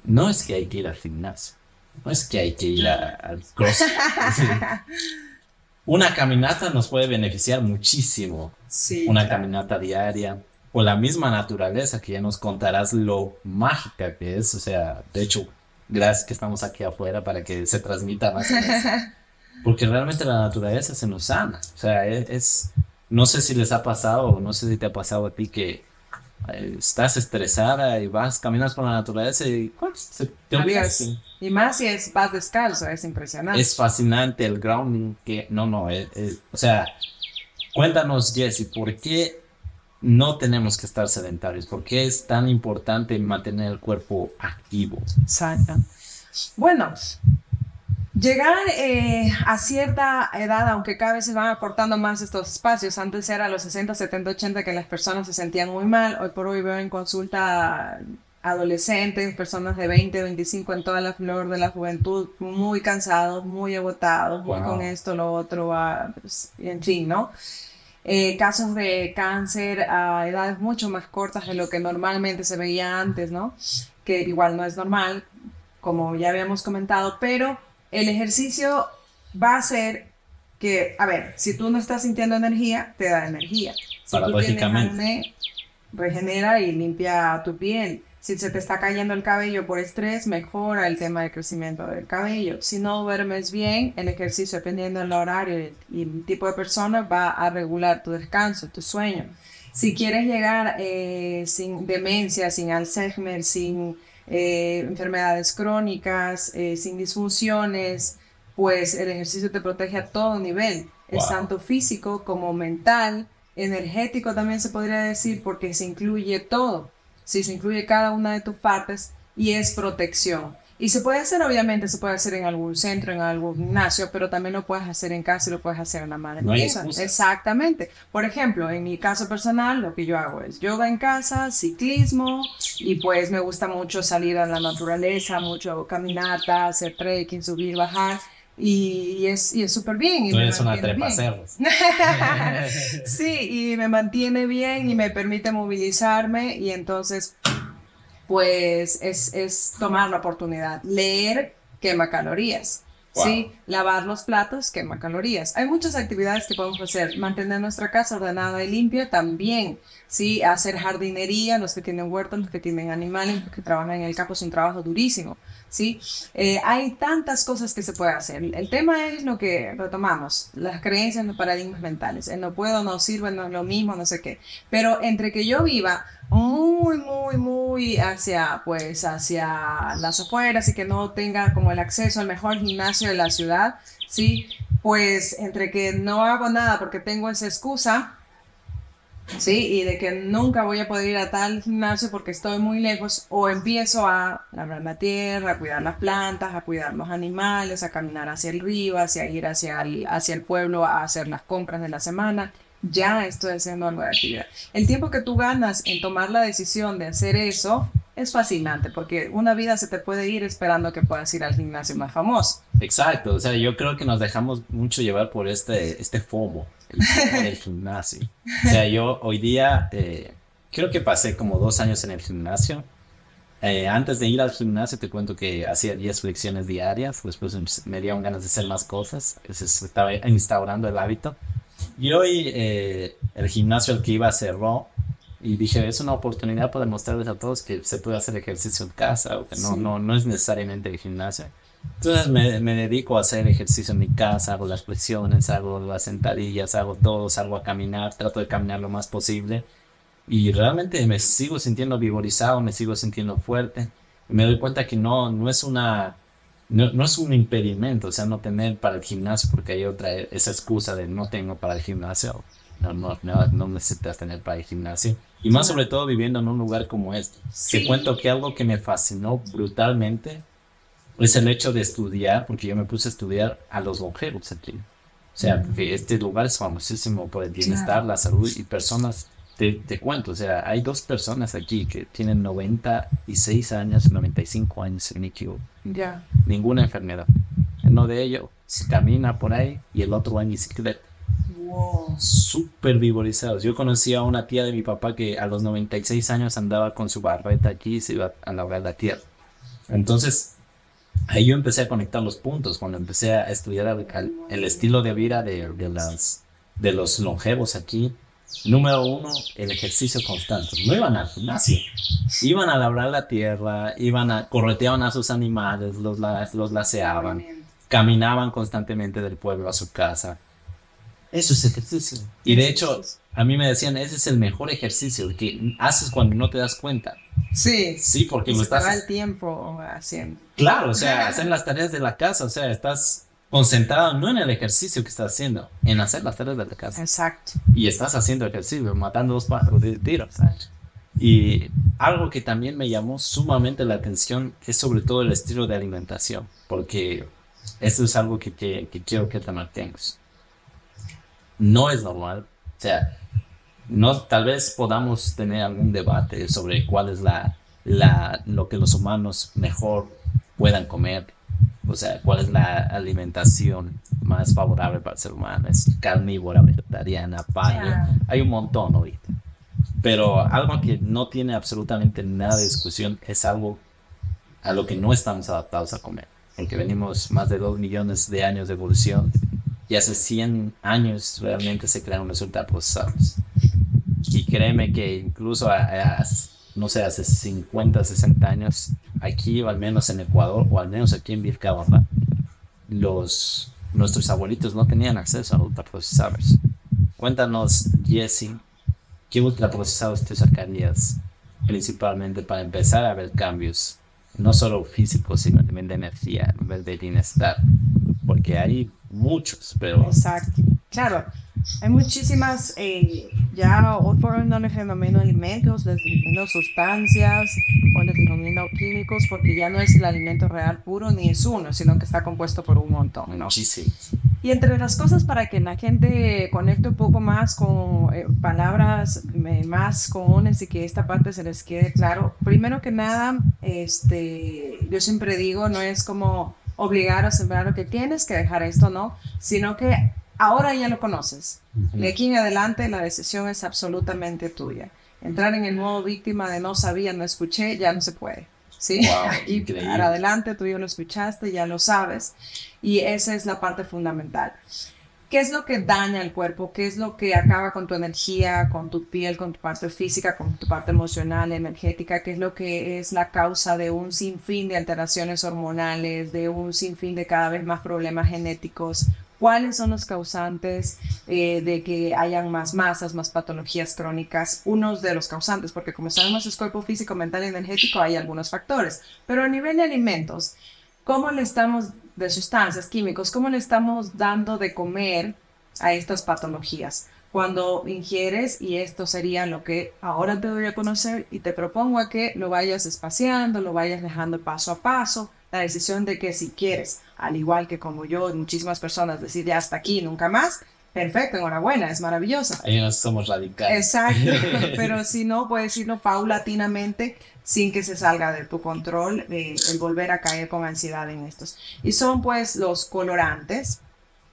no es que hay que ir al gimnasio, no es que hay que ir al cross. Una caminata nos puede beneficiar muchísimo. Sí, Una caminata diaria o la misma naturaleza que ya nos contarás lo mágica que es. O sea, de hecho, gracias que estamos aquí afuera para que se transmita más. Porque realmente la naturaleza se nos sana. O sea, es, es, no sé si les ha pasado o no sé si te ha pasado a ti que estás estresada y vas, caminas por la naturaleza y te olvidas. Y más si es, vas descalzo, es impresionante. Es fascinante el grounding que, no, no, eh, eh, o sea, cuéntanos Jesse, ¿por qué no tenemos que estar sedentarios? ¿Por qué es tan importante mantener el cuerpo activo? Exacto. Bueno, Llegar eh, a cierta edad, aunque cada vez se van acortando más estos espacios, antes era a los 60, 70, 80 que las personas se sentían muy mal, hoy por hoy veo en consulta adolescentes, personas de 20, 25 en toda la flor de la juventud, muy cansados, muy agotados, muy con esto, lo otro, pues, en fin, ¿no? Eh, casos de cáncer a edades mucho más cortas de lo que normalmente se veía antes, ¿no? Que igual no es normal, como ya habíamos comentado, pero el ejercicio va a ser que, a ver, si tú no estás sintiendo energía, te da energía. Si tú tienes regenera y limpia tu piel. Si se te está cayendo el cabello por estrés, mejora el tema de crecimiento del cabello. Si no duermes bien, el ejercicio, dependiendo del horario y el tipo de persona, va a regular tu descanso, tu sueño. Si quieres llegar eh, sin demencia, sin Alzheimer, sin eh, enfermedades crónicas, eh, sin disfunciones, pues el ejercicio te protege a todo nivel, es tanto físico como mental, energético también se podría decir porque se incluye todo, si se incluye cada una de tus partes y es protección. Y se puede hacer, obviamente, se puede hacer en algún centro, en algún gimnasio, pero también lo puedes hacer en casa y lo puedes hacer en la madre. No Exactamente. Por ejemplo, en mi caso personal, lo que yo hago es yoga en casa, ciclismo, y pues me gusta mucho salir a la naturaleza, mucho caminata, hacer trekking, subir, bajar. y, es y es súper bien. Y Tú eres una mantiene trepa bien. cerdos. sí, y me mantiene bien y me permite movilizarme y entonces, pues es, es tomar la oportunidad. Leer quema calorías. Wow. Sí, lavar los platos quema calorías. Hay muchas actividades que podemos hacer. Mantener nuestra casa ordenada y limpia también. Sí, hacer jardinería, los que tienen huertos, los que tienen animales, los que trabajan en el campo es un trabajo durísimo. Sí, Eh, hay tantas cosas que se puede hacer. El tema es lo que retomamos, las creencias, los paradigmas mentales. El no puedo, no sirve, no es lo mismo, no sé qué. Pero entre que yo viva muy, muy, muy hacia, pues, hacia las afueras y que no tenga como el acceso al mejor gimnasio de la ciudad, sí, pues entre que no hago nada porque tengo esa excusa, Sí, y de que nunca voy a poder ir a tal gimnasio porque estoy muy lejos, o empiezo a labrar la tierra, a cuidar las plantas, a cuidar los animales, a caminar hacia el río, hacia ir hacia el, hacia el pueblo a hacer las compras de la semana, ya estoy haciendo algo de actividad. El tiempo que tú ganas en tomar la decisión de hacer eso es fascinante porque una vida se te puede ir esperando que puedas ir al gimnasio más famoso. Exacto, o sea, yo creo que nos dejamos mucho llevar por este, este FOMO, el gimnasio. O sea, yo hoy día eh, creo que pasé como dos años en el gimnasio. Eh, antes de ir al gimnasio te cuento que hacía 10 flexiones diarias, después me dieron ganas de hacer más cosas, estaba instaurando el hábito. Y hoy eh, el gimnasio al que iba cerró y dije, es una oportunidad para demostrarles a todos que se puede hacer ejercicio en casa, o que no, Sí. no, no es necesariamente el gimnasio. Entonces me, me dedico a hacer ejercicio en mi casa, hago las flexiones, hago las sentadillas, hago todo, salgo a caminar, trato de caminar lo más posible. Y realmente me sigo sintiendo vigorizado, me sigo sintiendo fuerte. Y me doy cuenta que no, no es una... No, no es un impedimento, o sea, no tener para el gimnasio, porque hay otra, esa excusa de no tengo para el gimnasio. No, no, no, no necesitas tener para el gimnasio. Y más sobre todo viviendo en un lugar como este. Te Sí. cuento que algo que me fascinó brutalmente es el hecho de estudiar, porque yo me puse a estudiar a los longevos aquí. O sea, este lugar es famosísimo por el bienestar, la salud y personas. Te, te cuento, o sea, hay dos personas aquí que tienen 96 años, 95 años, si me equivoco. Ya. Ninguna enfermedad. Uno de ellos se camina por ahí y el otro va en bicicleta Wow. súper vigorizados. Yo conocí a una tía de mi papá que a los 96 años andaba con su barreta aquí y se iba a labrar la tierra. Entonces, ahí yo empecé a conectar los puntos cuando empecé a estudiar el, el estilo de vida de, de las, de los longevos aquí. Número uno, el ejercicio constante. No iban al gimnasio. Iban a labrar la tierra, iban a correteaban a sus animales, los, los laceaban caminaban constantemente del pueblo a su casa. Eso es ejercicio. Y de hecho, a mí me decían, ese es el mejor ejercicio el que haces cuando no te das cuenta. Sí. Sí, porque lo se te va estás... el tiempo haciendo. Claro, o sea, hacer las tareas de la casa, o sea, estás concentrado no en el ejercicio que estás haciendo, en hacer las tareas de la casa. Exacto. Y estás haciendo ejercicio, matando dos pájaros de tiro. Y algo que también me llamó sumamente la atención es sobre todo el estilo de alimentación, porque esto es algo que, que, que quiero que te mantengas. No es normal, o sea, no, tal vez podamos tener algún debate sobre cuál es la, la, lo que los humanos mejor puedan comer, o sea, cuál es la alimentación más favorable para el ser humano, es carnívora, vegetariana, paleo, Claro. hay un montón ahorita. Pero algo que no tiene absolutamente nada de discusión es algo a lo que no estamos adaptados a comer. Porque venimos más de 2 millones de años de evolución y hace 100 años realmente se crearon los ultraprocesados. Y créeme que incluso, a, a- no sé, hace 50, 60 años, aquí o al menos en Ecuador o al menos aquí en Vilcabamba, los, nuestros abuelitos no tenían acceso a ultraprocesados. Cuéntanos, Jesse, ¿qué ultraprocesados te sacarías principalmente para empezar a ver cambios, no solo físicos, sino también de energía, a nivel de bienestar? Porque hay muchos, pero Exacto. Claro. Hay muchísimas, eh, ya hoy no les denomino alimentos, les sustancias o les denomino químicos porque ya no es el alimento real puro ni es uno, sino que está compuesto por un montón, ¿no? muchísimos. Y entre las cosas para que la gente conecte un poco más con eh, palabras eh, más comunes y que esta parte se les quede claro, primero que nada, este, yo siempre digo, no es como obligar a sembrar lo que tienes que dejar esto, no, sino que ahora ya lo conoces. De aquí en adelante la decisión es absolutamente tuya. Entrar en el modo víctima de no sabía, no escuché, ya no se puede. ¿Sí? y para adelante tú ya lo escuchaste, ya lo sabes. Y esa es la parte fundamental. ¿Qué es lo que daña el cuerpo? ¿Qué es lo que acaba con tu energía, con tu piel, con tu parte física, con tu parte emocional, energética? ¿Qué es lo que es la causa de un sinfín de alteraciones hormonales, de un sinfín de cada vez más problemas genéticos? ¿Cuáles son los causantes eh, de que hayan más masas, más patologías crónicas? Unos de los causantes, porque como sabemos es cuerpo físico, mental y energético, hay algunos factores. Pero a nivel de alimentos, ¿cómo le estamos de sustancias químicos, cómo le estamos dando de comer a estas patologías. Cuando ingieres, y esto sería lo que ahora te doy a conocer y te propongo a que lo vayas espaciando, lo vayas dejando paso a paso, la decisión de que si quieres, al igual que como yo, muchísimas personas decir ya hasta aquí, nunca más, perfecto, enhorabuena, es maravillosa. Ahí no somos radicales. Exacto, pero si no, puedes irlo paulatinamente sin que se salga de tu control el volver a caer con ansiedad en estos. Y son pues los colorantes.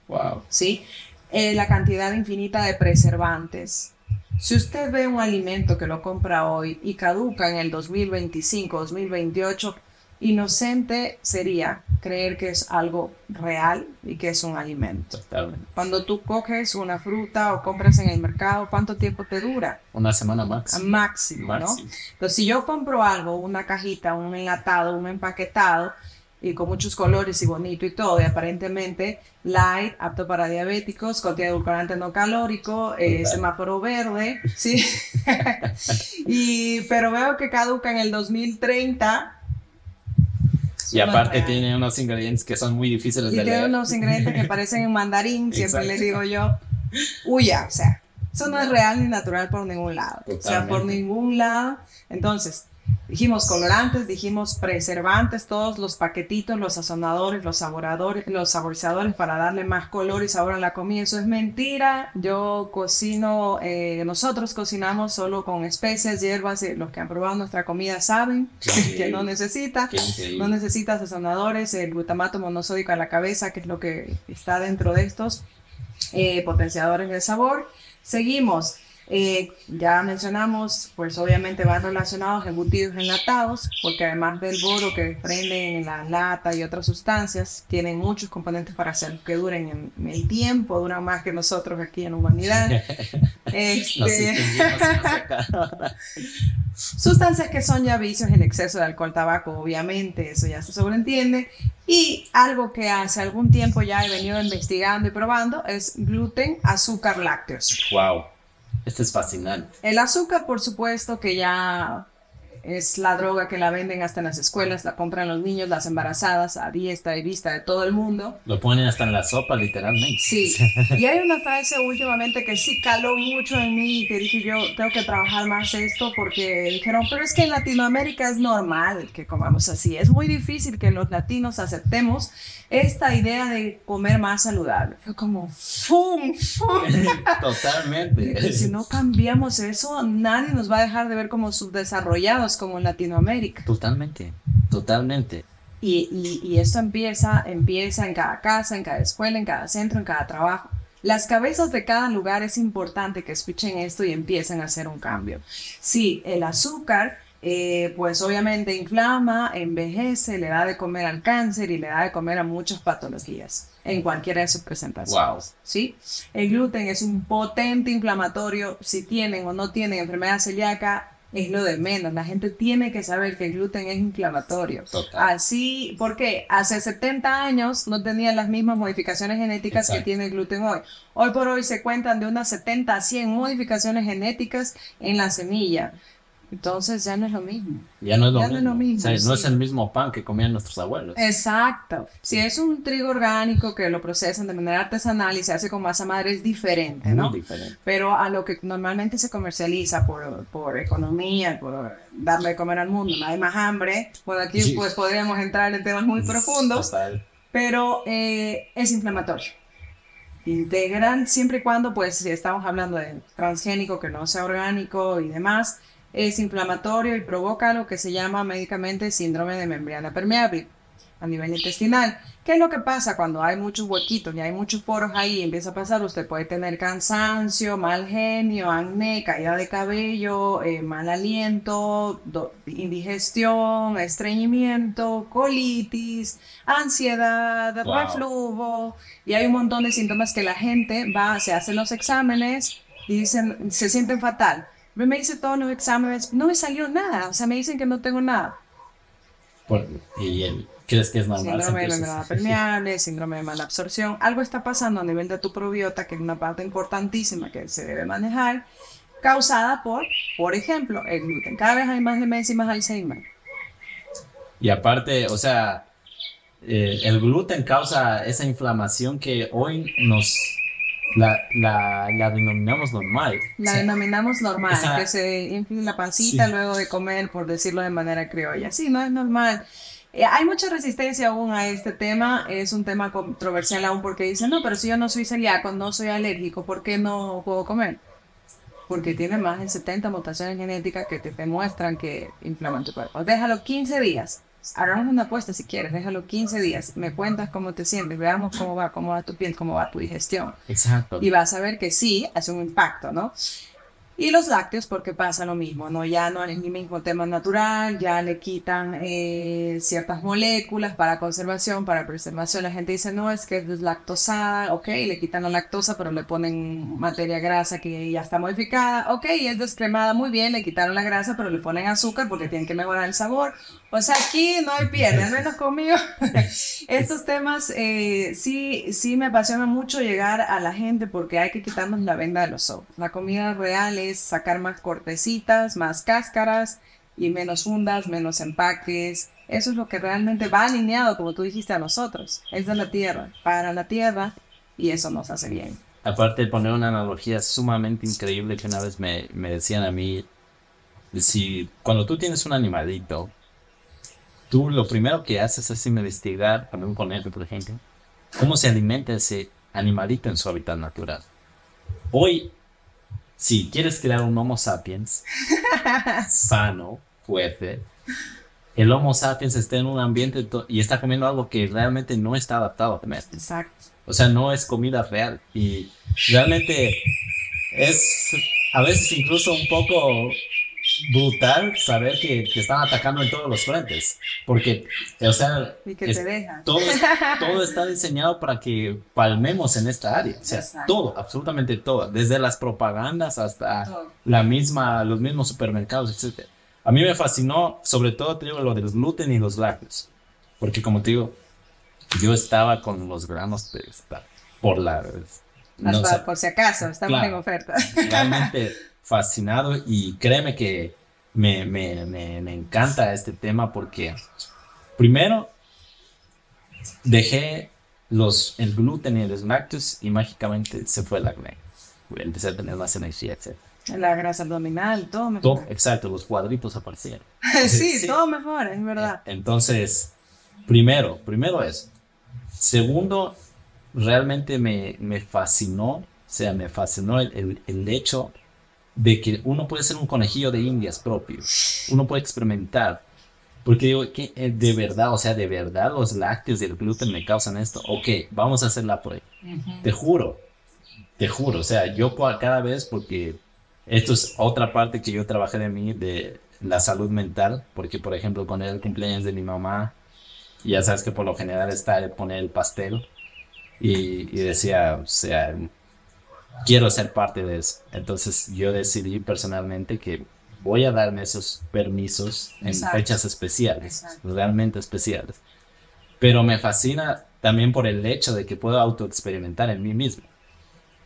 Wow. ¿Sí? Eh, la cantidad infinita de preservantes. Si usted ve un alimento que lo compra hoy y caduca en el 2025, 2028, Inocente sería creer que es algo real y que es un alimento. Cuando tú coges una fruta o compras en el mercado, ¿cuánto tiempo te dura? Una semana máximo. Máximo, ¿no? Entonces, si yo compro algo, una cajita, un enlatado, un empaquetado, y con muchos colores y bonito y todo, y aparentemente light, apto para diabéticos, contiene edulcorante no calórico, eh, semáforo verde, ¿sí? y, pero veo que caduca en el 2030 y aparte tiene unos ingredientes que son muy difíciles de leer. Y tiene unos ingredientes que parecen en mandarín, siempre les digo yo. Huya, o sea, eso no es real ni natural por ningún lado. O sea, por ningún lado. Entonces, Dijimos colorantes, dijimos preservantes, todos los paquetitos, los sazonadores, los saboradores, los saborizadores para darle más color y sabor a la comida. Eso es mentira. Yo cocino, eh, nosotros cocinamos solo con especias, hierbas. los que han probado nuestra comida saben que no necesita. No necesita sazonadores, el glutamato monosódico a la cabeza, que es lo que está dentro de estos eh, potenciadores de sabor. Seguimos. Eh, ya mencionamos, pues obviamente van relacionados embutidos enlatados, porque además del boro que prenden en la lata y otras sustancias, tienen muchos componentes para hacer que duren en el tiempo, duran más que nosotros aquí en humanidad. este, sustancias que son ya vicios, el exceso de alcohol, tabaco, obviamente, eso ya se sobreentiende. Y algo que hace algún tiempo ya he venido investigando y probando es gluten, azúcar, lácteos. Wow. Esto es fascinante. El azúcar, por supuesto, que ya es la droga que la venden hasta en las escuelas, la compran los niños, las embarazadas, a diestra y vista de todo el mundo. Lo ponen hasta en la sopa, literalmente. Sí. y hay una frase últimamente que sí caló mucho en mí y que dije yo, tengo que trabajar más esto porque dijeron, pero es que en Latinoamérica es normal que comamos así. Es muy difícil que los latinos aceptemos esta idea de comer más saludable. Fue como, ¡fum! ¡fum! Totalmente. Y si no cambiamos eso, nadie nos va a dejar de ver como subdesarrollados como en Latinoamérica. Totalmente, totalmente. Y, y, esto empieza, empieza en cada casa, en cada escuela, en cada centro, en cada trabajo. Las cabezas de cada lugar es importante que escuchen esto y empiecen a hacer un cambio. Sí, el azúcar eh, pues obviamente inflama, envejece, le da de comer al cáncer y le da de comer a muchas patologías en cualquiera de sus presentaciones. ¿sí? El gluten es un potente inflamatorio. Si tienen o no tienen enfermedad celíaca, es lo de menos. La gente tiene que saber que el gluten es inflamatorio. Así, porque hace 70 años no tenían las mismas modificaciones genéticas que tiene el gluten hoy. Hoy por hoy se cuentan de unas 70 a 100 modificaciones genéticas en la semilla. Entonces ya no es lo mismo. Ya no es lo, mismo. no es el mismo pan que comían nuestros abuelos. Exacto. Si es un trigo orgánico que lo procesan de manera artesanal y se hace con masa madre es diferente, ¿no? Muy diferente. Pero a lo que normalmente se comercializa por, por economía, por darle de comer al mundo, no hay más hambre. Bueno, aquí pues podríamos entrar en temas muy profundos. Total. Pero eh, es inflamatorio integran siempre y cuando, pues, si estamos hablando de transgénico que no sea orgánico y demás, es inflamatorio y provoca lo que se llama médicamente síndrome de membrana permeable. a nivel intestinal. ¿Qué es lo que pasa cuando hay muchos huequitos y hay muchos poros ahí? Empieza a pasar, usted puede tener cansancio, mal genio, acné, caída de cabello, eh, mal aliento, indigestión, estreñimiento, colitis, ansiedad, reflujo. Y hay un montón de síntomas que la gente va, se hace los exámenes y dicen, se sienten fatal. Me hice todos los exámenes, no me salió nada, o sea, me dicen que no tengo nada. y el, ¿Crees que es normal? Síndrome de membrana permeable, síndrome de mala absorción. Algo está pasando a nivel de tu probiota, que es una parte importantísima que se debe manejar, causada por, por ejemplo, el gluten. Cada vez hay más demencia y más Alzheimer. Y aparte, o sea, eh, el gluten causa esa inflamación que hoy nos la, la, la, denominamos normal. La denominamos normal, que se infla la pancita luego de comer, por decirlo de manera criolla. Sí, no es normal. Eh, hay mucha resistencia aún a este tema, es un tema controversial aún porque dicen, no, pero si yo no soy celíaco, no soy alérgico, ¿por qué no puedo comer? Porque tiene más de 70 mutaciones genéticas que te demuestran que inflaman tu cuerpo. Déjalo 15 días. Hagamos una apuesta si quieres, déjalo 15 días. Me cuentas cómo te sientes, veamos cómo va, cómo va tu piel, cómo va tu digestión. Exacto. Y vas a ver que sí, hace un impacto, ¿no? Y los lácteos, porque pasa lo mismo, ¿no? Ya no es el mismo tema natural, ya le quitan eh, ciertas moléculas para conservación, para preservación. La gente dice, no, es que es deslactosada, ok, le quitan la lactosa, pero le ponen materia grasa que ya está modificada, ok, es descremada, muy bien, le quitaron la grasa, pero le ponen azúcar porque tienen que mejorar el sabor. O sea, aquí no hay pierde, al menos conmigo. Estos temas eh, sí, sí me apasiona mucho llegar a la gente porque hay que quitarnos la venda de los ojos. La comida real es sacar más cortecitas, más cáscaras y menos fundas, menos empaques. Eso es lo que realmente va alineado, como tú dijiste, a nosotros. Es de la tierra, para la tierra y eso nos hace bien. Aparte de poner una analogía sumamente increíble que una vez me, me decían a mí, si cuando tú tienes un animalito, tú lo primero que haces es investigar, un conejo, por ejemplo, cómo se alimenta ese animalito en su hábitat natural. Hoy, si quieres crear un Homo sapiens sano, fuerte, el Homo sapiens está en un ambiente y está comiendo algo que realmente no está adaptado a comer. Exacto. O sea, no es comida real. Y realmente es a veces incluso un poco brutal saber que te están atacando en todos los frentes. Porque, o sea, Todo, todo, está diseñado para que palmemos en esta área. O sea, todo, absolutamente todo. Desde las propagandas hasta la misma, los mismos supermercados, etc. A mí me fascinó, sobre todo, te digo, lo del gluten y los lácteos. Porque, como te digo, yo estaba con los granos por la. por si acaso, estamos en oferta. Realmente fascinado y créeme que me, me, me, me encanta este tema porque primero dejé los, el gluten y los lácteos y mágicamente se fue el acné. Empecé a tener más energía, etc. La grasa abdominal, todo mejor. exacto, los cuadritos aparecieron. sí, todo mejor, es verdad. Entonces, primero, primero es. Segundo, realmente me, me fascinó, o sea, me fascinó el, el, el hecho de que uno puede ser un conejillo de indias propio, uno puede experimentar. Porque digo, que eh, de verdad, o sea, de verdad los lácteos y el gluten me causan esto. Ok, vamos a hacer la prueba. Te juro, te juro, o sea, yo cada vez, porque esto es otra parte que yo trabajé de mí, de la salud mental, porque por ejemplo, con el cumpleaños de mi mamá, ya sabes que por lo general está de poner el pastel, y, y decía, o sea, quiero ser parte de eso. Entonces yo decidí personalmente que voy a darme esos permisos en fechas especiales, realmente especiales. Pero me fascina también por el hecho de que puedo autoexperimentar en mí mismo.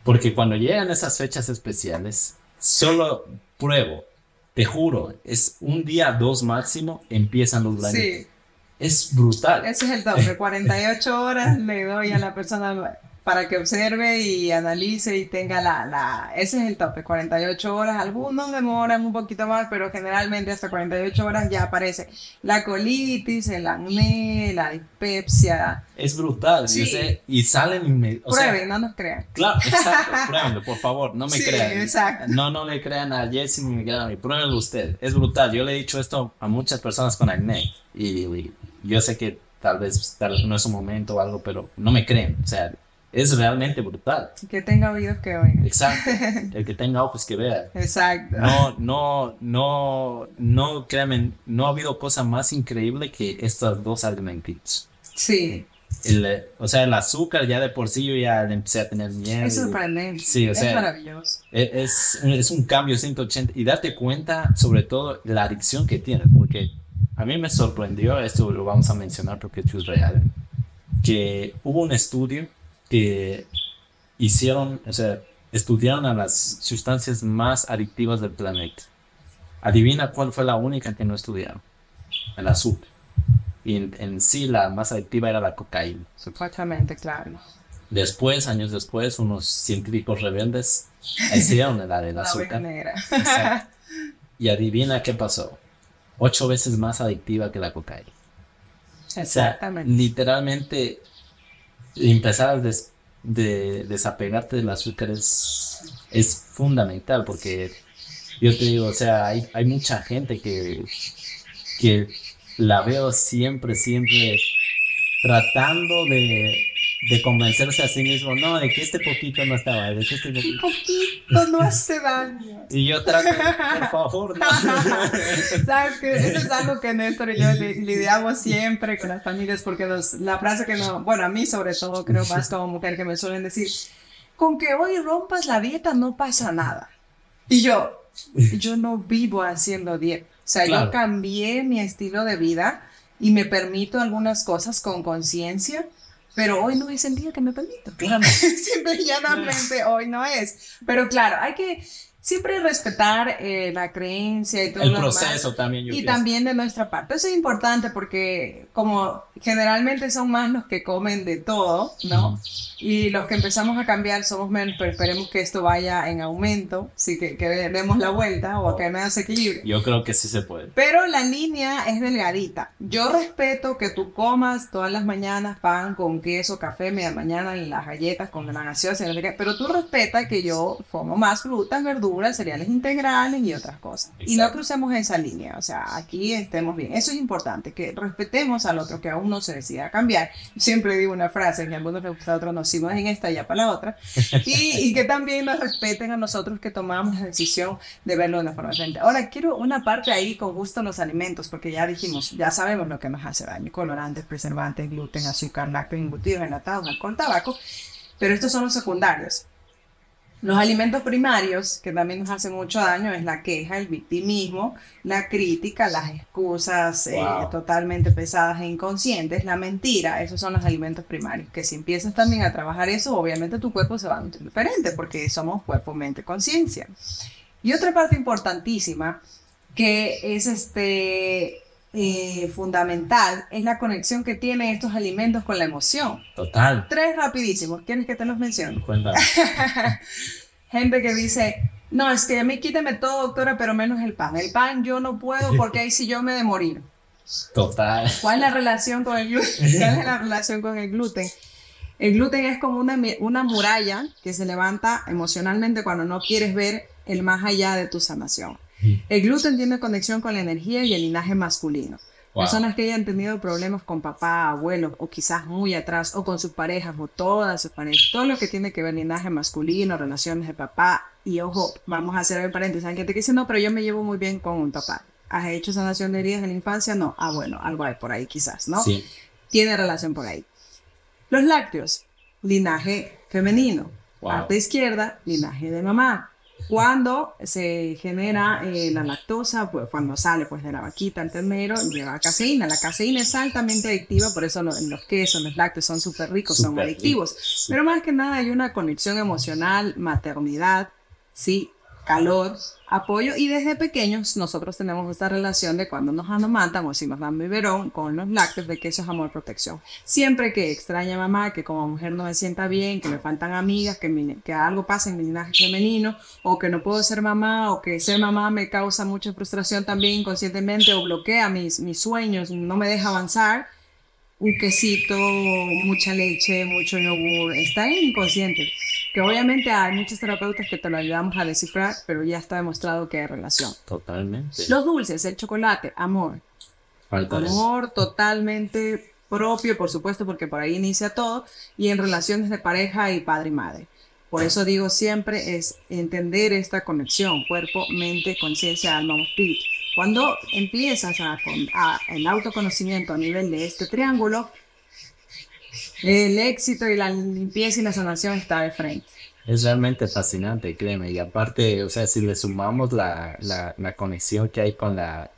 Porque cuando llegan esas fechas especiales, solo pruebo, te juro, es un día, dos máximo, empiezan los Sí. Es brutal. Ese es el tope, 48 horas le doy a la persona para que observe y analice y tenga la, la, ese es el tope, 48 horas, algunos demoran un poquito más, pero generalmente hasta 48 horas ya aparece la colitis, el acné, la dispepsia. Es brutal, sí. y salen Prueben, no nos crean. Claro, exacto, pruébenlo, por favor, no me sí, crean. Exacto. No, no le crean a Jesse ni me crean a mí, pruébenlo usted, es brutal, yo le he dicho esto a muchas personas con acné y, y yo sé que tal vez, tal vez no es un momento o algo, pero no me creen. O sea, es realmente brutal. Que tenga oídos que oigan. Exacto. El que tenga ojos que vea. Exacto. No, no, no, no, créanme, no ha habido cosa más increíble que estos dos alimentitos. Sí. El, o sea, el azúcar ya de por sí yo ya le empecé a tener miedo. Es sorprendente. Sí, o sea, es maravilloso. e- Es, es un cambio 180 y date cuenta sobre todo la adicción que tienes, porque a mí me sorprendió, esto lo vamos a mencionar porque esto es real, que hubo un estudio que hicieron, o sea, estudiaron a las sustancias más adictivas del planeta. Adivina cuál fue la única que no estudiaron, el azúcar. Y en, en sí la más adictiva era la cocaína. Supuestamente, claro. Después, años después, unos científicos rebeldes hicieron el del La oveja azúcar. Exacto. Y adivina qué pasó. Ocho veces más adictiva que la cocaína. O sea, Exactamente. Empezar a des- de desapegarte del azúcar es, es fundamental porque yo te digo, o sea, hay, hay mucha gente que, que la veo siempre, siempre tratando de, de convencerse a sí mismo, no, de que este poquito no está mal, de que este poquito... poquito no hace daño. Y yo trato, por favor, no. Sabes que eso es algo que Néstor y yo li- lidiamos siempre con las familias porque nos- la frase que no, bueno, a mí sobre todo creo más como mujer que me suelen decir, con que hoy rompas la dieta no pasa nada. Y yo, yo no vivo haciendo dieta. O sea, Claro. yo cambié mi estilo de vida y me permito algunas cosas con conciencia, pero hoy no es el día que me permito. Claro. Simple y llanamente hoy no es. Pero claro, hay que siempre respetar eh, la creencia y todo El lo demás. proceso también, yo Y pienso. también de nuestra parte. Eso es importante porque como generalmente son más los que comen de todo, ¿no? Y los que empezamos a cambiar somos menos, pero esperemos que esto vaya en aumento, sí que, que demos la vuelta o que menos equilibrio. Yo creo que sí se puede. Pero la línea es delgadita. Yo respeto que tú comas todas las mañanas pan con queso, café, media mañana y las galletas con la gaseosa, pero tú respeta que yo como más frutas, verduras, cereales integrales y otras cosas. Y no Exacto. crucemos esa línea, o sea, aquí estemos bien. Eso es importante, que respetemos al otro que aún no se decida cambiar. Siempre digo una frase, que a algunos les gusta, a otros no, si no es en esta, ya para la otra. Y, y que también nos respeten a nosotros que tomamos la decisión de verlo de una forma diferente. Ahora, quiero una parte ahí con gusto en los alimentos, porque ya dijimos, ya sabemos lo que nos hace daño, colorantes, preservantes, gluten, azúcar, lácteos, embutidos, enlatados, alcohol, tabaco, pero estos son los secundarios. Los alimentos primarios, que también nos hacen mucho daño, es la queja, el victimismo, la crítica, las excusas eh, totalmente pesadas e inconscientes, la mentira, esos son los alimentos primarios. Que si empiezas también a trabajar eso, obviamente tu cuerpo se va a nutrir diferente, porque somos cuerpo, mente, conciencia. Y otra parte importantísima, que es este, eh, fundamental, es la conexión que tienen estos alimentos con la emoción. Total. Tres rapidísimos, ¿quieres que te los mencione? Cuéntame. Gente que dice, no, es que a mí quíteme todo, doctora, pero menos el pan. El pan yo no puedo porque ahí sí yo me de morir. Total. ¿Cuál es la relación con el gluten? ¿Cuál es la relación con el gluten? El gluten es como una, una muralla que se levanta emocionalmente cuando no quieres ver el más allá de tu sanación. El gluten tiene conexión con la energía y el linaje masculino. Wow. Personas que hayan tenido problemas con papá, abuelos, o quizás muy atrás, o con sus parejas, o todas sus parejas, todo lo que tiene que ver linaje masculino, relaciones de papá, y ojo, vamos a hacer el paréntesis, hay gente que dice, no, pero yo me llevo muy bien con un papá. ¿Has hecho sanación de heridas en la infancia? No. Ah, bueno, algo hay por ahí quizás, ¿no? Sí. Tiene relación por ahí. Los lácteos, linaje femenino. Wow. Parte izquierda, linaje de mamá. Cuando se genera eh, la lactosa, pues cuando sale pues de la vaquita al ternero, lleva caseína. La caseína es altamente adictiva, por eso lo- los quesos, los lácteos son súper ricos, son adictivos. ricos. Pero más que nada hay una conexión emocional, maternidad, sí, calor, apoyo y desde pequeños nosotros tenemos esta relación de cuando nos amamantan o si nos dan biberón con los lácteos de que eso es amor protección. Siempre que extraña mamá, que como mujer no me sienta bien, que me faltan amigas, que, mi- que algo pasa en mi linaje femenino o que no puedo ser mamá o que ser mamá me causa mucha frustración también inconscientemente o bloquea mis, mis sueños, no me deja avanzar, un quesito, mucha leche, mucho yogur, está inconsciente. Que obviamente hay muchos terapeutas que te lo ayudamos a descifrar, pero ya está demostrado que hay relación. Totalmente. Los dulces, el chocolate, amor. Amor totalmente propio, por supuesto, porque por ahí inicia todo, y en relaciones de pareja y padre y madre. Por eso digo siempre es entender esta conexión, cuerpo, mente, conciencia, alma, espíritu. Cuando empiezas a, a, el autoconocimiento a nivel de este triángulo, el éxito y la limpieza y la sanación está de frente. Es realmente fascinante, créeme. Y aparte, o sea, si le sumamos la, la, la conexión que hay con la...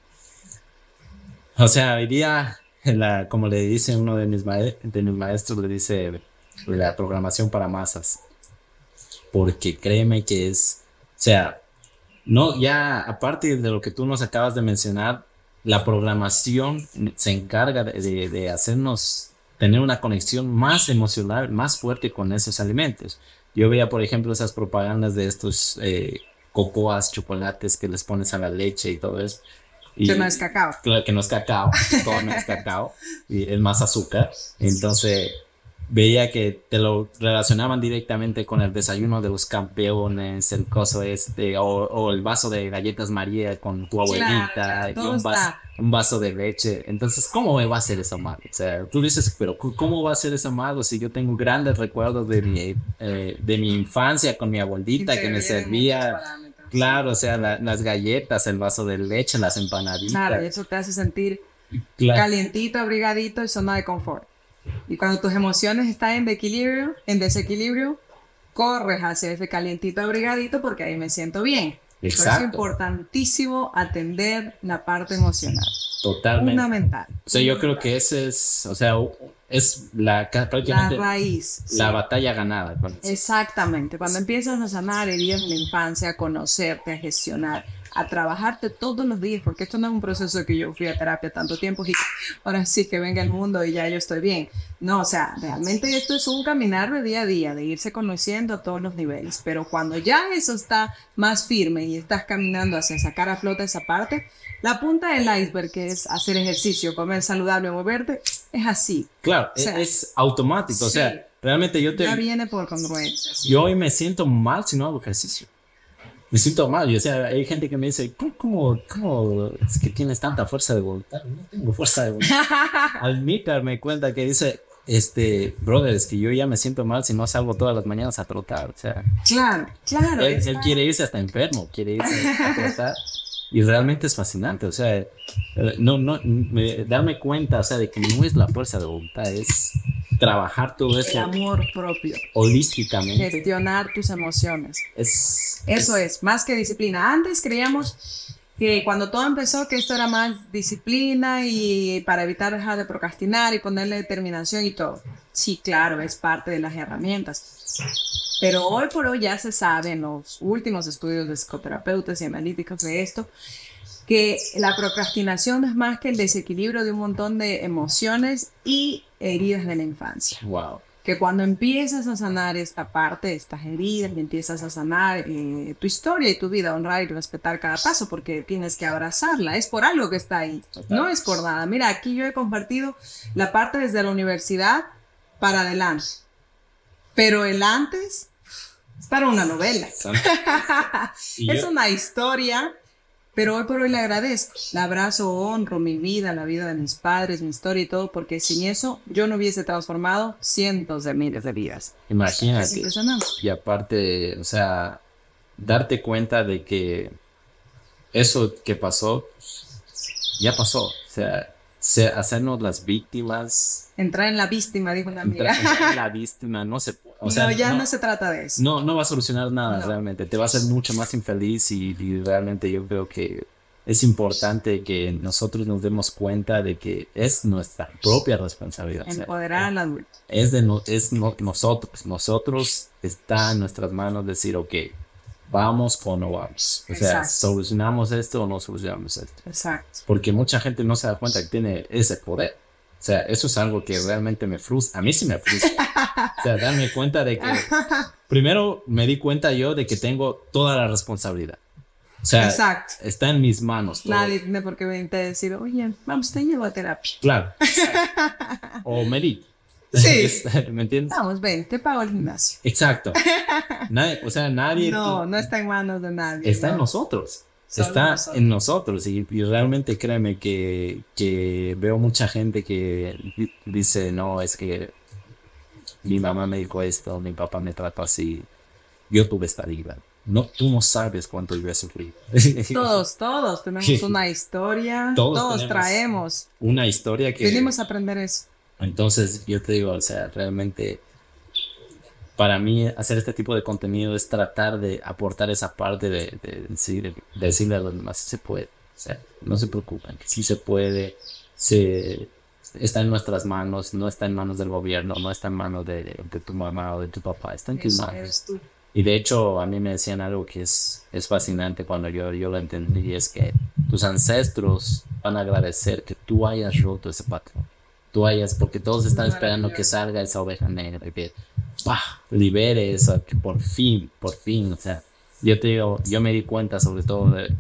O sea, hoy día, la, como le dice uno de mis, de mis maestros, le dice la programación para masas porque créeme que es, o sea, no, ya aparte de lo que tú nos acabas de mencionar, la programación se encarga de, de, hacernos tener una conexión más emocional, más fuerte con esos alimentos. Yo veía, por ejemplo, esas propagandas de estos eh, cocoas, chocolates que les pones a la leche y todo eso. Y, que no es cacao. Claro, que no es cacao, todo no es cacao, y es más azúcar. Entonces, veía que te lo relacionaban directamente con el desayuno de los campeones, el coso este, o, el vaso de galletas María con tu abuelita, un, vaso, de leche. Entonces, ¿cómo me va a hacer eso mal? O sea, tú dices, pero ¿cómo va a ser eso malo si yo tengo grandes recuerdos de mi, eh, de mi infancia con mi abuelita que me servía? Claro, o sea, las galletas, el vaso de leche, las empanaditas. Claro, eso te hace sentir calientito, abrigadito y zona de confort. Y cuando tus emociones están en desequilibrio, en desequilibrio, corres hacia ese calientito abrigadito porque ahí me siento bien. Exacto. Por es importantísimo atender la parte emocional. Totalmente. Fundamental. O sea, yo creo que ese es, o sea, es la prácticamente la raíz. La batalla ganada. Exactamente. Cuando empiezas a sanar heridas de la infancia, a conocerte, a gestionar, a trabajarte todos los días, porque esto no es un proceso que yo fui a terapia tanto tiempo y ahora sí que venga el mundo y ya yo estoy bien. No, o sea, realmente esto es un caminar de día a día, de irse conociendo a todos los niveles, pero cuando ya eso está más firme y estás caminando hacia sacar a flote esa parte, la punta del iceberg, que es hacer ejercicio, comer saludable, moverte, es así. Claro, es, automático, o sea, realmente yo te... Ya viene por congruencia. Yo hoy me siento mal si no hago ejercicio me siento mal. o sea, hay gente que me dice, ¿cómo, cómo, es que tienes tanta fuerza de voluntad? No tengo fuerza de voluntad. Al me cuenta que dice, este, brother, es que yo ya me siento mal si no salgo todas las mañanas a trotar. O sea, claro, claro. Él, él quiere irse hasta enfermo, quiere irse a trotar. Y realmente es fascinante, o sea, eh, no, no, darme cuenta, o sea, de que no es la fuerza de voluntad, es trabajar todo esto. El amor propio. Holísticamente. Gestionar tus emociones. Es, Eso es, más que disciplina. Antes creíamos que cuando todo empezó que esto era más disciplina y para evitar dejar de procrastinar y ponerle determinación y todo. Sí, claro, es parte de las herramientas. Pero hoy por hoy ya se sabe en los últimos estudios de psicoterapeutas y analíticos de esto que la procrastinación es más que el desequilibrio de un montón de emociones y heridas de la infancia. Wow. Que cuando empiezas a sanar esta parte, estas heridas, y empiezas a sanar eh, tu historia y tu vida, honrar y respetar cada paso, porque tienes que abrazarla, es por algo que está ahí, no es por nada. Mira, aquí yo he compartido la parte desde la universidad para adelante, pero el antes es para una novela. es una historia pero hoy por hoy le agradezco, le abrazo, honro mi vida, la vida de mis padres, mi historia y todo, porque sin eso yo no hubiese transformado cientos de miles de vidas. Imagínate. Y aparte, o sea, darte cuenta de que eso que pasó, ya pasó. O sea, hacernos las víctimas. Entrar en la víctima, dijo la amiga. Entrar en la víctima, no se o sea, no, ya no, se trata de eso. No, no va a solucionar nada realmente. Te va a hacer mucho más infeliz y, realmente yo creo que es importante que nosotros nos demos cuenta de que es nuestra propia responsabilidad. Empoderar al adulto. Es de es nosotros. Nosotros está en nuestras manos decir, ok, vamos o no vamos. O sea, solucionamos esto o no solucionamos esto. Exacto. Porque mucha gente no se da cuenta que tiene ese poder. O sea, eso es algo que realmente me frustra. A mí sí me frustra. o sea, darme cuenta de que... Primero me di cuenta yo de que tengo toda la responsabilidad. O sea, está en mis manos. Nadie tiene por qué venirte a decir, oye, vamos, te llevo a terapia. Claro. o medito. Sí. ¿Me entiendes? Vamos, ven, te pago el gimnasio. Exacto. Nadie, o sea, nadie. No, no está en manos de nadie. Está en nosotros. Está en nosotros y, realmente créeme que, que, veo mucha gente que dice, no, es que mi mamá me dijo esto, mi papá me trató así, yo tuve esta vida. No, tú no sabes cuánto yo he sufrido. Todos, todos tenemos una historia, todos, traemos una historia que... Venimos a aprender eso. Entonces, yo te digo, o sea, realmente para mí hacer este tipo de contenido es tratar de aportar esa parte de, decir, decirle a los demás, si se puede, o sea, no se preocupen, que sí se puede, se, está en nuestras manos, no está en manos del gobierno, no está en manos de, tu mamá o de tu papá, está en tus manos. Y de hecho a mí me decían algo que es, es fascinante cuando yo, yo lo entendí, es que tus ancestros van a agradecer que tú hayas roto ese patrón. Tú hayas, porque todos están esperando que salga esa oveja negra y que ¡pah! libere eso, que por fin, por fin, o sea, yo te digo, yo me di cuenta sobre todo de,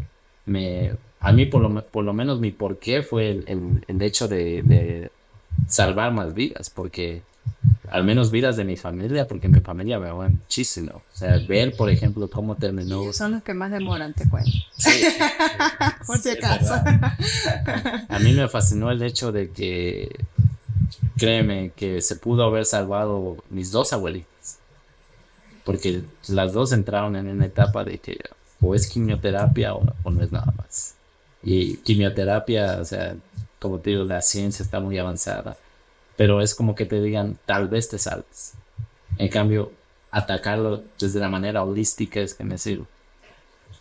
me, a mí por lo, por lo menos mi porqué fue el, el, hecho de, de, salvar más vidas, porque al menos vidas de mi familia, porque mi familia me va muchísimo. O sea, ver, por ejemplo, cómo terminó. Son los que más demoran, te cuento. Sí. por si acaso. A mí me fascinó el hecho de que créeme que se pudo haber salvado mis dos abuelitas. Porque las dos entraron en una etapa de que o es quimioterapia o, no es nada más. Y quimioterapia, o sea, como te digo, la ciencia está muy avanzada. Pero es como que te digan, tal vez te salves. En cambio, atacarlo desde la manera holística es que me sirve.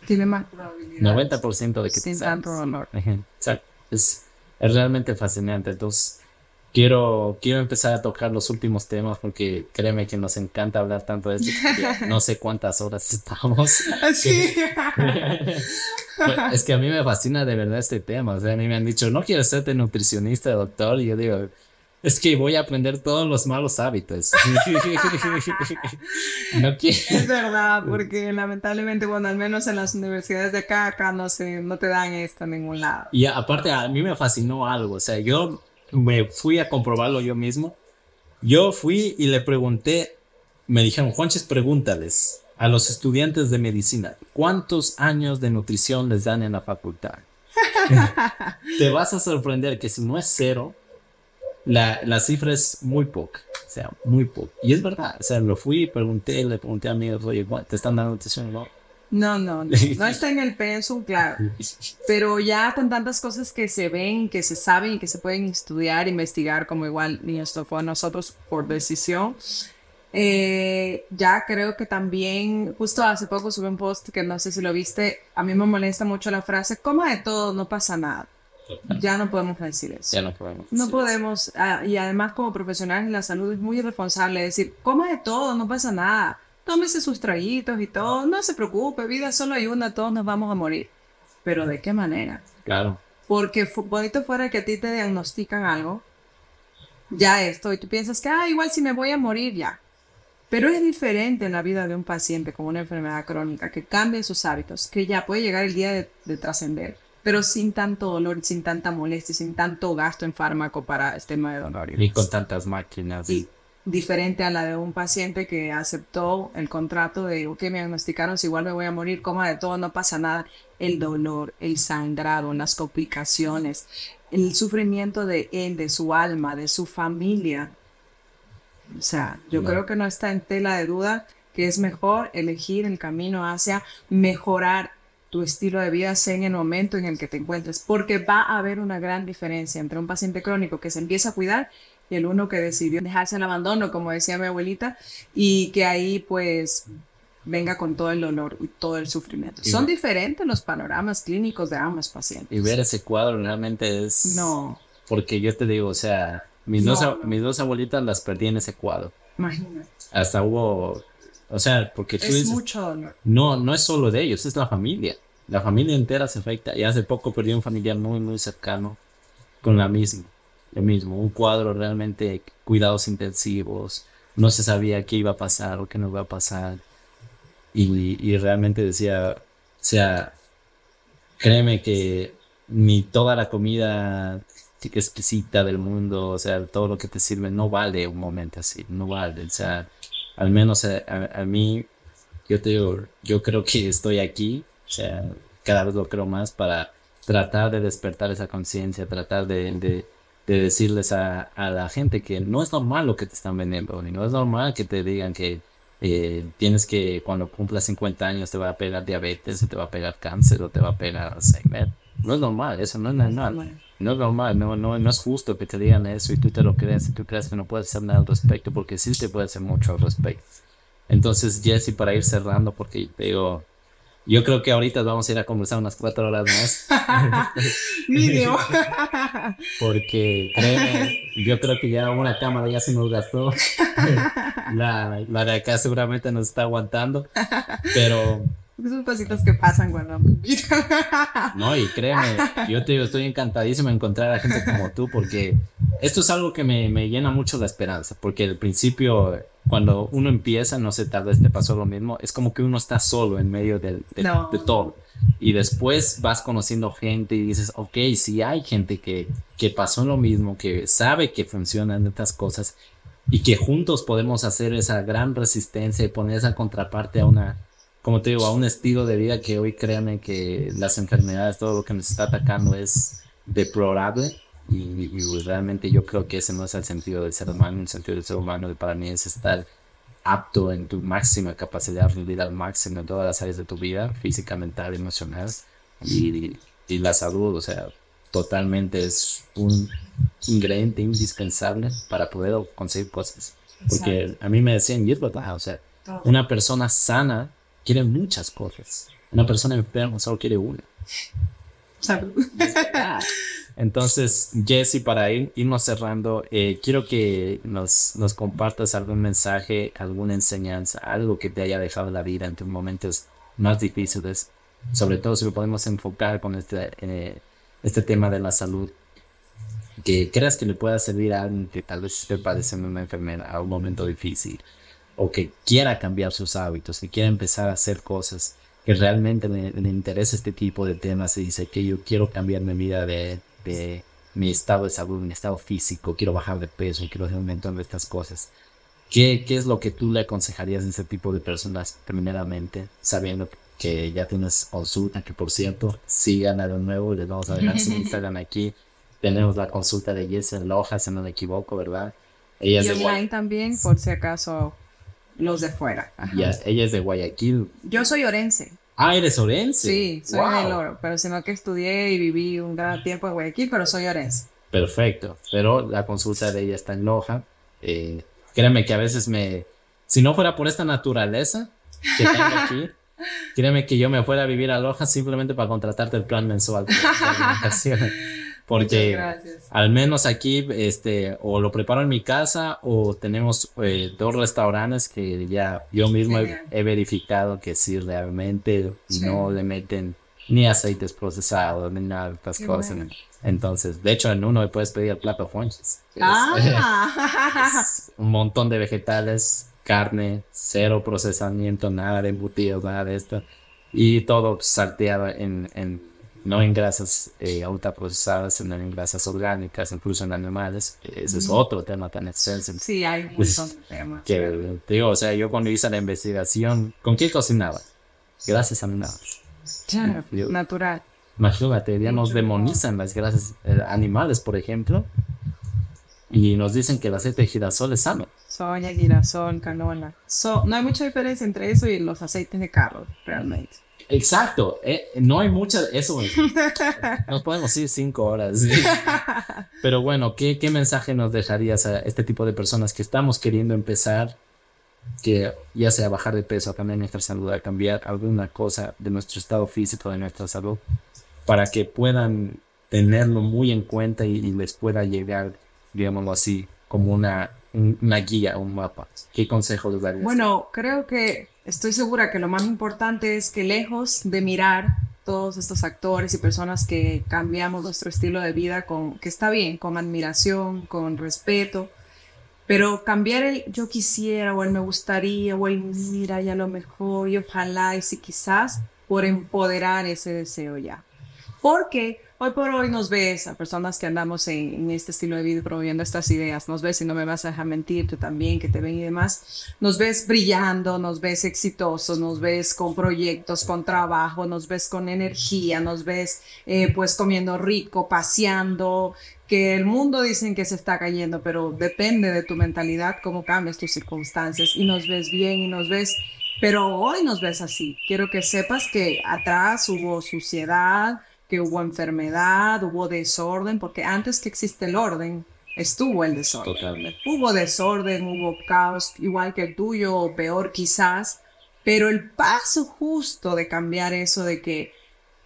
Tiene más probabilidad. 90% de que Sin tanto honor. Exacto. Es, es realmente fascinante. Entonces, quiero, quiero empezar a tocar los últimos temas porque créeme que nos encanta hablar tanto de esto. No sé cuántas horas estamos. Sí. es que a mí me fascina de verdad este tema. O sea, a mí me han dicho, no quiero ser nutricionista, doctor. Y yo digo, es que voy a aprender todos los malos hábitos. no. Es verdad, porque lamentablemente, bueno, al menos en las universidades de acá, acá no, se, no te dan esto en ningún lado. Y aparte, a mí me fascinó algo. O sea, yo me fui a comprobarlo yo mismo. Yo fui y le pregunté, me dijeron, Juanches, pregúntales a los estudiantes de medicina, ¿cuántos años de nutrición les dan en la facultad? Te vas a sorprender que si no es cero, la, la, cifra es muy poca, o sea, muy poca. Y es verdad, o sea, lo fui y pregunté, le pregunté a amigos, oye, ¿te están dando nutrición? No, no, no, no, no está en el pensum, claro. Pero ya con tantas cosas que se ven, que se saben y que se pueden estudiar, investigar, como igual ni esto fue a nosotros por decisión, eh, ya creo que también, justo hace poco subí un post que no sé si lo viste, a mí me molesta mucho la frase, coma de todo, no pasa nada. Ya no podemos decir eso. Ya no podemos. No podemos, ah, y además como profesionales de la salud es muy irresponsable decir, coma de todo, no pasa nada tómese sus traguitos y todo, no se preocupe, vida solo hay una, todos nos vamos a morir. Pero ¿de qué manera? Claro. Porque bonito fuera que a ti te diagnostican algo, ya esto, y tú piensas que, ah, igual si me voy a morir ya. Pero es diferente en la vida de un paciente con una enfermedad crónica que cambie sus hábitos, que ya puede llegar el día de, trascender, pero sin tanto dolor, sin tanta molestia, sin tanto gasto en fármaco para el tema de dolor. Y, con tantas máquinas. Y diferente a la de un paciente que aceptó el contrato de, ok, me diagnosticaron, si igual me voy a morir, coma de todo, no pasa nada. El dolor, el sangrado, las complicaciones, el sufrimiento de él, de su alma, de su familia. O sea, yo creo que no está en tela de duda que es mejor elegir el camino hacia mejorar tu estilo de vida en el momento en el que te encuentres, porque va a haber una gran diferencia entre un paciente crónico que se empieza a cuidar y el uno que decidió dejarse en abandono, como decía mi abuelita, y que ahí pues venga con todo el dolor y todo el sufrimiento. Son diferentes los panoramas clínicos de ambos pacientes. Y ver ese cuadro realmente es... No. Porque yo te digo, o sea, mis, dos, mis dos abuelitas las perdí en ese cuadro. Imagínate. Hasta hubo... O sea, porque tú es mucho dolor. No, no es solo de ellos, es la familia. La familia entera se afecta. Y hace poco perdí un familiar muy, muy cercano con la misma lo mismo, un cuadro realmente cuidados intensivos, no se sabía qué iba a pasar o qué no iba a pasar. Y, realmente decía, o sea, créeme que ni toda la comida exquisita del mundo, o sea, todo lo que te sirve no vale un momento así, no vale, o sea, al menos a, a mí, yo te yo creo que estoy aquí, o sea, cada vez lo creo más, para tratar de despertar esa conciencia, tratar de, de decirles a, a, la gente que no es normal lo que te están vendiendo, ni no es normal que te digan que eh, tienes que cuando cumplas 50 años te va a pegar diabetes, o te va a pegar cáncer, o te va a pegar Alzheimer. No es normal, eso no es normal. No es normal, no, no, no es justo que te digan eso y tú te lo crees y tú crees que no puedes hacer nada al respecto porque sí te puede hacer mucho al respecto. Entonces, Jesse, para ir cerrando, porque digo, yo creo que ahorita vamos a ir a conversar unas cuatro horas más. Mínimo. Porque créeme, yo creo que ya una cámara ya se nos gastó. La, la de acá seguramente nos está aguantando. Pero esos pasitos que pasan cuando No, y créeme, yo te digo, estoy encantadísimo de encontrar a gente como tú porque esto es algo que me, me llena mucho la esperanza, porque al principio, cuando uno empieza, no tal vez te pasó lo mismo, es como que uno está solo en medio de, de, todo. Y después vas conociendo gente y dices, ok, si hay gente que, que pasó lo mismo, que sabe que funcionan estas cosas y que juntos podemos hacer esa gran resistencia y poner esa contraparte a una como te digo, a un estilo de vida que hoy créanme que las enfermedades, todo lo que nos está atacando es deplorable y, realmente yo creo que ese no es el sentido del ser humano, el sentido del ser humano para mí es estar apto en tu máxima capacidad de vivir al máximo en todas las áreas de tu vida, física, mental, emocional y, y la salud, o sea, totalmente es un ingrediente indispensable para poder conseguir cosas. Porque a mí me decían, y es verdad, o sea, una persona sana quiere muchas cosas. Una persona enferma solo quiere una. Entonces, Jesse, para ir, irnos cerrando, eh, quiero que nos, nos, compartas algún mensaje, alguna enseñanza, algo que te haya dejado la vida en tus momentos más difíciles. Sobre todo si lo podemos enfocar con este, eh, este tema de la salud. Que creas que le pueda servir a alguien que tal vez esté padeciendo una enfermedad a un momento difícil o que quiera cambiar sus hábitos, que quiera empezar a hacer cosas, que realmente le, interesa este tipo de temas y dice que yo quiero cambiar mi vida de, de mi estado de salud, mi estado físico, quiero bajar de peso, quiero hacer un montón de estas cosas. ¿Qué, ¿Qué es lo que tú le aconsejarías a ese tipo de personas, primeramente, sabiendo que ya tienes consulta, que por cierto, sigan a lo nuevo, les vamos a dejar su Instagram aquí. Tenemos la consulta de Jess Loja, si no me equivoco, ¿verdad? Ella y online también, por si acaso los de fuera. Ya, ella es de Guayaquil. Yo soy orense. Ah, eres orense. Sí, soy del oro, pero sino que estudié y viví un gran tiempo en Guayaquil, pero soy orense. Perfecto, pero la consulta de ella está en Loja. Eh, créeme que a veces me, si no fuera por esta naturaleza que tengo aquí, créeme que yo me fuera a vivir a Loja simplemente para contratarte el plan mensual de. Porque al menos aquí, este, o lo preparo en mi casa o tenemos eh, dos restaurantes que ya yo mismo he, verificado que sí realmente no le meten ni aceites procesados ni nada de estas cosas. Entonces, de hecho, en uno puedes pedir el plato Fonches. Ah. un montón de vegetales, carne, cero procesamiento, nada de embutidos, nada de esto. Y todo salteado en, en no en grasas eh, ultraprocesadas, sino en grasas orgánicas, incluso en animales. Ese es otro tema tan extenso. Sí, hay un pues, montón de temas. Que, digo, o sea, yo cuando hice la investigación, ¿con qué cocinaba? Grasas animales. Ya, natural. Imagínate, ya nos demonizan las grasas eh, animales, por ejemplo, y nos dicen que el aceite de girasol es sano. Soya, girasol, canola. no hay mucha diferencia entre eso y los aceites de carro, realmente. Exacto, eh, no hay mucha, eso, nos podemos ir cinco horas. Pero bueno, ¿qué, ¿qué mensaje nos dejarías a este tipo de personas que estamos queriendo empezar, que ya sea bajar de peso, a cambiar nuestra salud, a cambiar alguna cosa de nuestro estado físico, de nuestra salud, para que puedan tenerlo muy en cuenta y, les pueda llegar, digámoslo así, como una, una guía, un mapa? ¿Qué consejo les darías? Bueno, creo que estoy segura que lo más importante es que lejos de mirar todos estos actores y personas que cambiamos nuestro estilo de vida con, que está bien, con admiración, con respeto, pero cambiar el yo quisiera o el me gustaría o el mira ya lo mejor y ojalá y si quizás por empoderar ese deseo ya. Porque hoy por hoy nos ves a personas que andamos en, en, este estilo de vida promoviendo estas ideas, nos ves y no me vas a dejar mentir, tú también que te ven y demás, nos ves brillando, nos ves exitosos, nos ves con proyectos, con trabajo, nos ves con energía, nos ves eh, pues comiendo rico, paseando, que el mundo dicen que se está cayendo, pero depende de tu mentalidad, cómo cambias tus circunstancias y nos ves bien y nos ves pero hoy nos ves así. Quiero que sepas que atrás hubo suciedad, que hubo enfermedad, hubo desorden, porque antes que existe el orden, estuvo el desorden. Totalmente. Hubo desorden, hubo caos, igual que el tuyo, o peor quizás, pero el paso justo de cambiar eso de que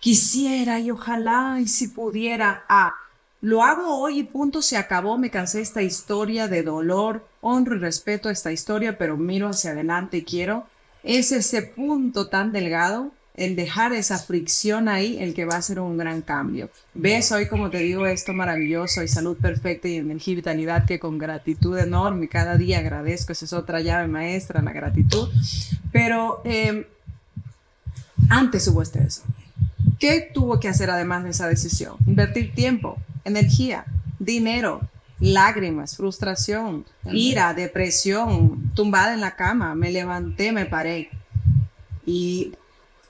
quisiera y ojalá y si pudiera, ah, lo hago hoy y punto, se acabó, me cansé esta historia de dolor, honro y respeto esta historia, pero miro hacia adelante y quiero, es ese punto tan delgado el dejar esa fricción ahí, el que va a ser un gran cambio. Ves hoy, como te digo, esto maravilloso y salud perfecta y energía y vitalidad que con gratitud enorme cada día agradezco, esa es otra llave maestra, la gratitud. Pero eh, antes hubo este eso. ¿Qué tuvo que hacer además de esa decisión? Invertir tiempo, energía, dinero, lágrimas, frustración, ira, depresión, tumbada en la cama, me levanté, me paré. Y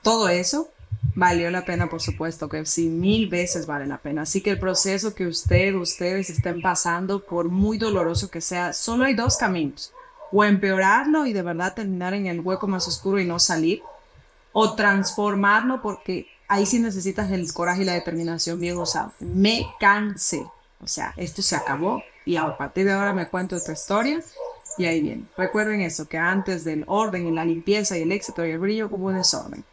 todo eso valió la pena, por supuesto, que sí, mil veces vale la pena. Así que el proceso que usted, ustedes estén pasando, por muy doloroso que sea, solo hay dos caminos. O empeorarlo y de verdad terminar en el hueco más oscuro y no salir, o transformarlo porque ahí sí necesitas el coraje y la determinación bien usado. Me cansé. O sea, esto se acabó y a partir de ahora me cuento otra historia y ahí viene. Recuerden eso, que antes del orden y la limpieza y el éxito y el brillo hubo un desorden.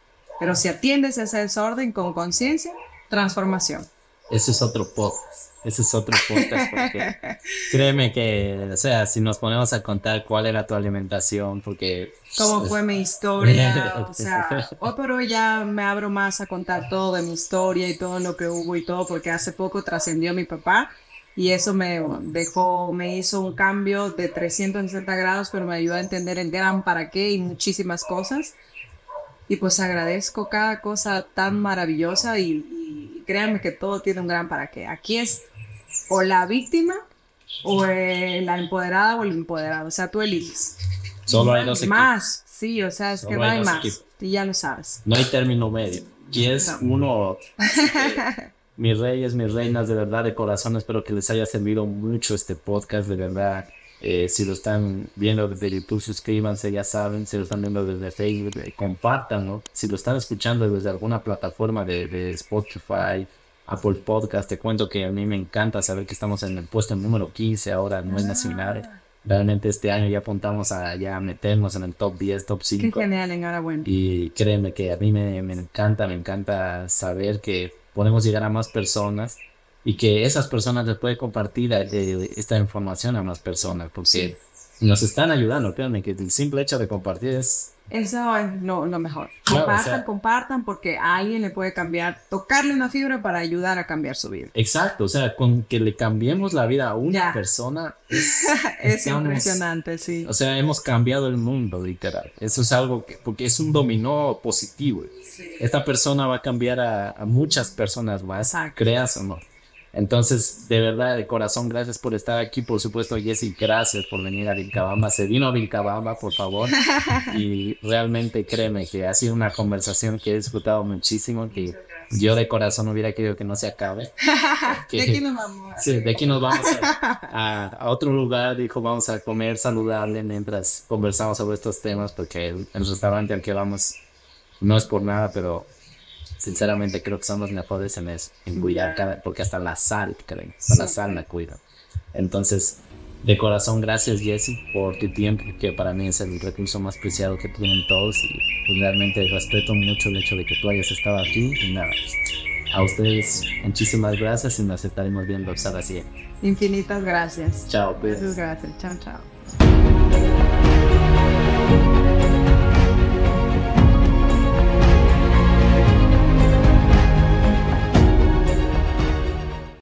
Pero si atiendes ese desorden con conciencia, transformación. Ese es otro podcast. Ese es otro podcast. Porque créeme que, o sea, si nos ponemos a contar cuál era tu alimentación, porque. ¿Cómo fue mi historia? O sea, hoy por hoy ya me abro más a contar todo de mi historia y todo lo que hubo y todo, porque hace poco trascendió mi papá y eso me dejó, me hizo un cambio de 360 grados, pero me ayudó a entender el gran para qué y muchísimas cosas. Y pues agradezco cada cosa tan maravillosa y, créanme que todo tiene un gran para qué. Aquí es o la víctima o la empoderada o el empoderado. O sea, tú eliges. Solo hay dos Más, sí, o sea, es que no hay, más. Y ya lo sabes. No hay término medio. Y es uno... mis reyes, mis reinas, de verdad, de corazón, espero que les haya servido mucho este podcast, de verdad. Eh, si lo están viendo desde YouTube, suscríbanse, ya saben. Si lo están viendo desde Facebook, eh, compartan, Si lo están escuchando desde alguna plataforma de, de, Spotify, Apple Podcast, te cuento que a mí me encanta saber que estamos en el puesto número 15 ahora, no es nacional. Realmente este año ya apuntamos a ya meternos en el top 10, top 5. Qué genial, enhorabuena. Y créeme que a mí me, me encanta, me encanta saber que podemos llegar a más personas y que esas personas les pueden compartir eh, esta información a más personas, porque nos están ayudando, créanme que el simple hecho de compartir es... Eso es lo, mejor. Compartan, compartan, porque a alguien le puede cambiar, tocarle una fibra para ayudar a cambiar su vida. Exacto, o sea, con que le cambiemos la vida a una persona es, impresionante, sí. O sea, hemos cambiado el mundo, literal. Eso es algo que, porque es un dominó positivo. Esta persona va a cambiar a, a muchas personas más, creas o no. Entonces, de verdad, de corazón, gracias por estar aquí. Por supuesto, Jessy, gracias por venir a Vilcabamba. Se vino a Vilcabamba, por favor. Y realmente créeme que ha sido una conversación que he disfrutado muchísimo, que yo de corazón hubiera querido que no se acabe. de aquí nos vamos. Sí, de aquí nos vamos a, otro lugar. Dijo, vamos a comer saludable mientras conversamos sobre estos temas, porque el, el restaurante al que vamos no es por nada, pero sinceramente creo que son los mejores en eso, en cuidar cada, porque hasta la sal, creen, hasta la sal me cuida. Entonces, de corazón, gracias Jesse por tu tiempo, que para mí es el recurso más preciado que tienen todos y pues, realmente respeto mucho el hecho de que tú hayas estado aquí y nada. A ustedes muchísimas gracias y nos estaremos viendo hasta la Infinitas gracias. Chao, pues. Muchas gracias. Chao, chao.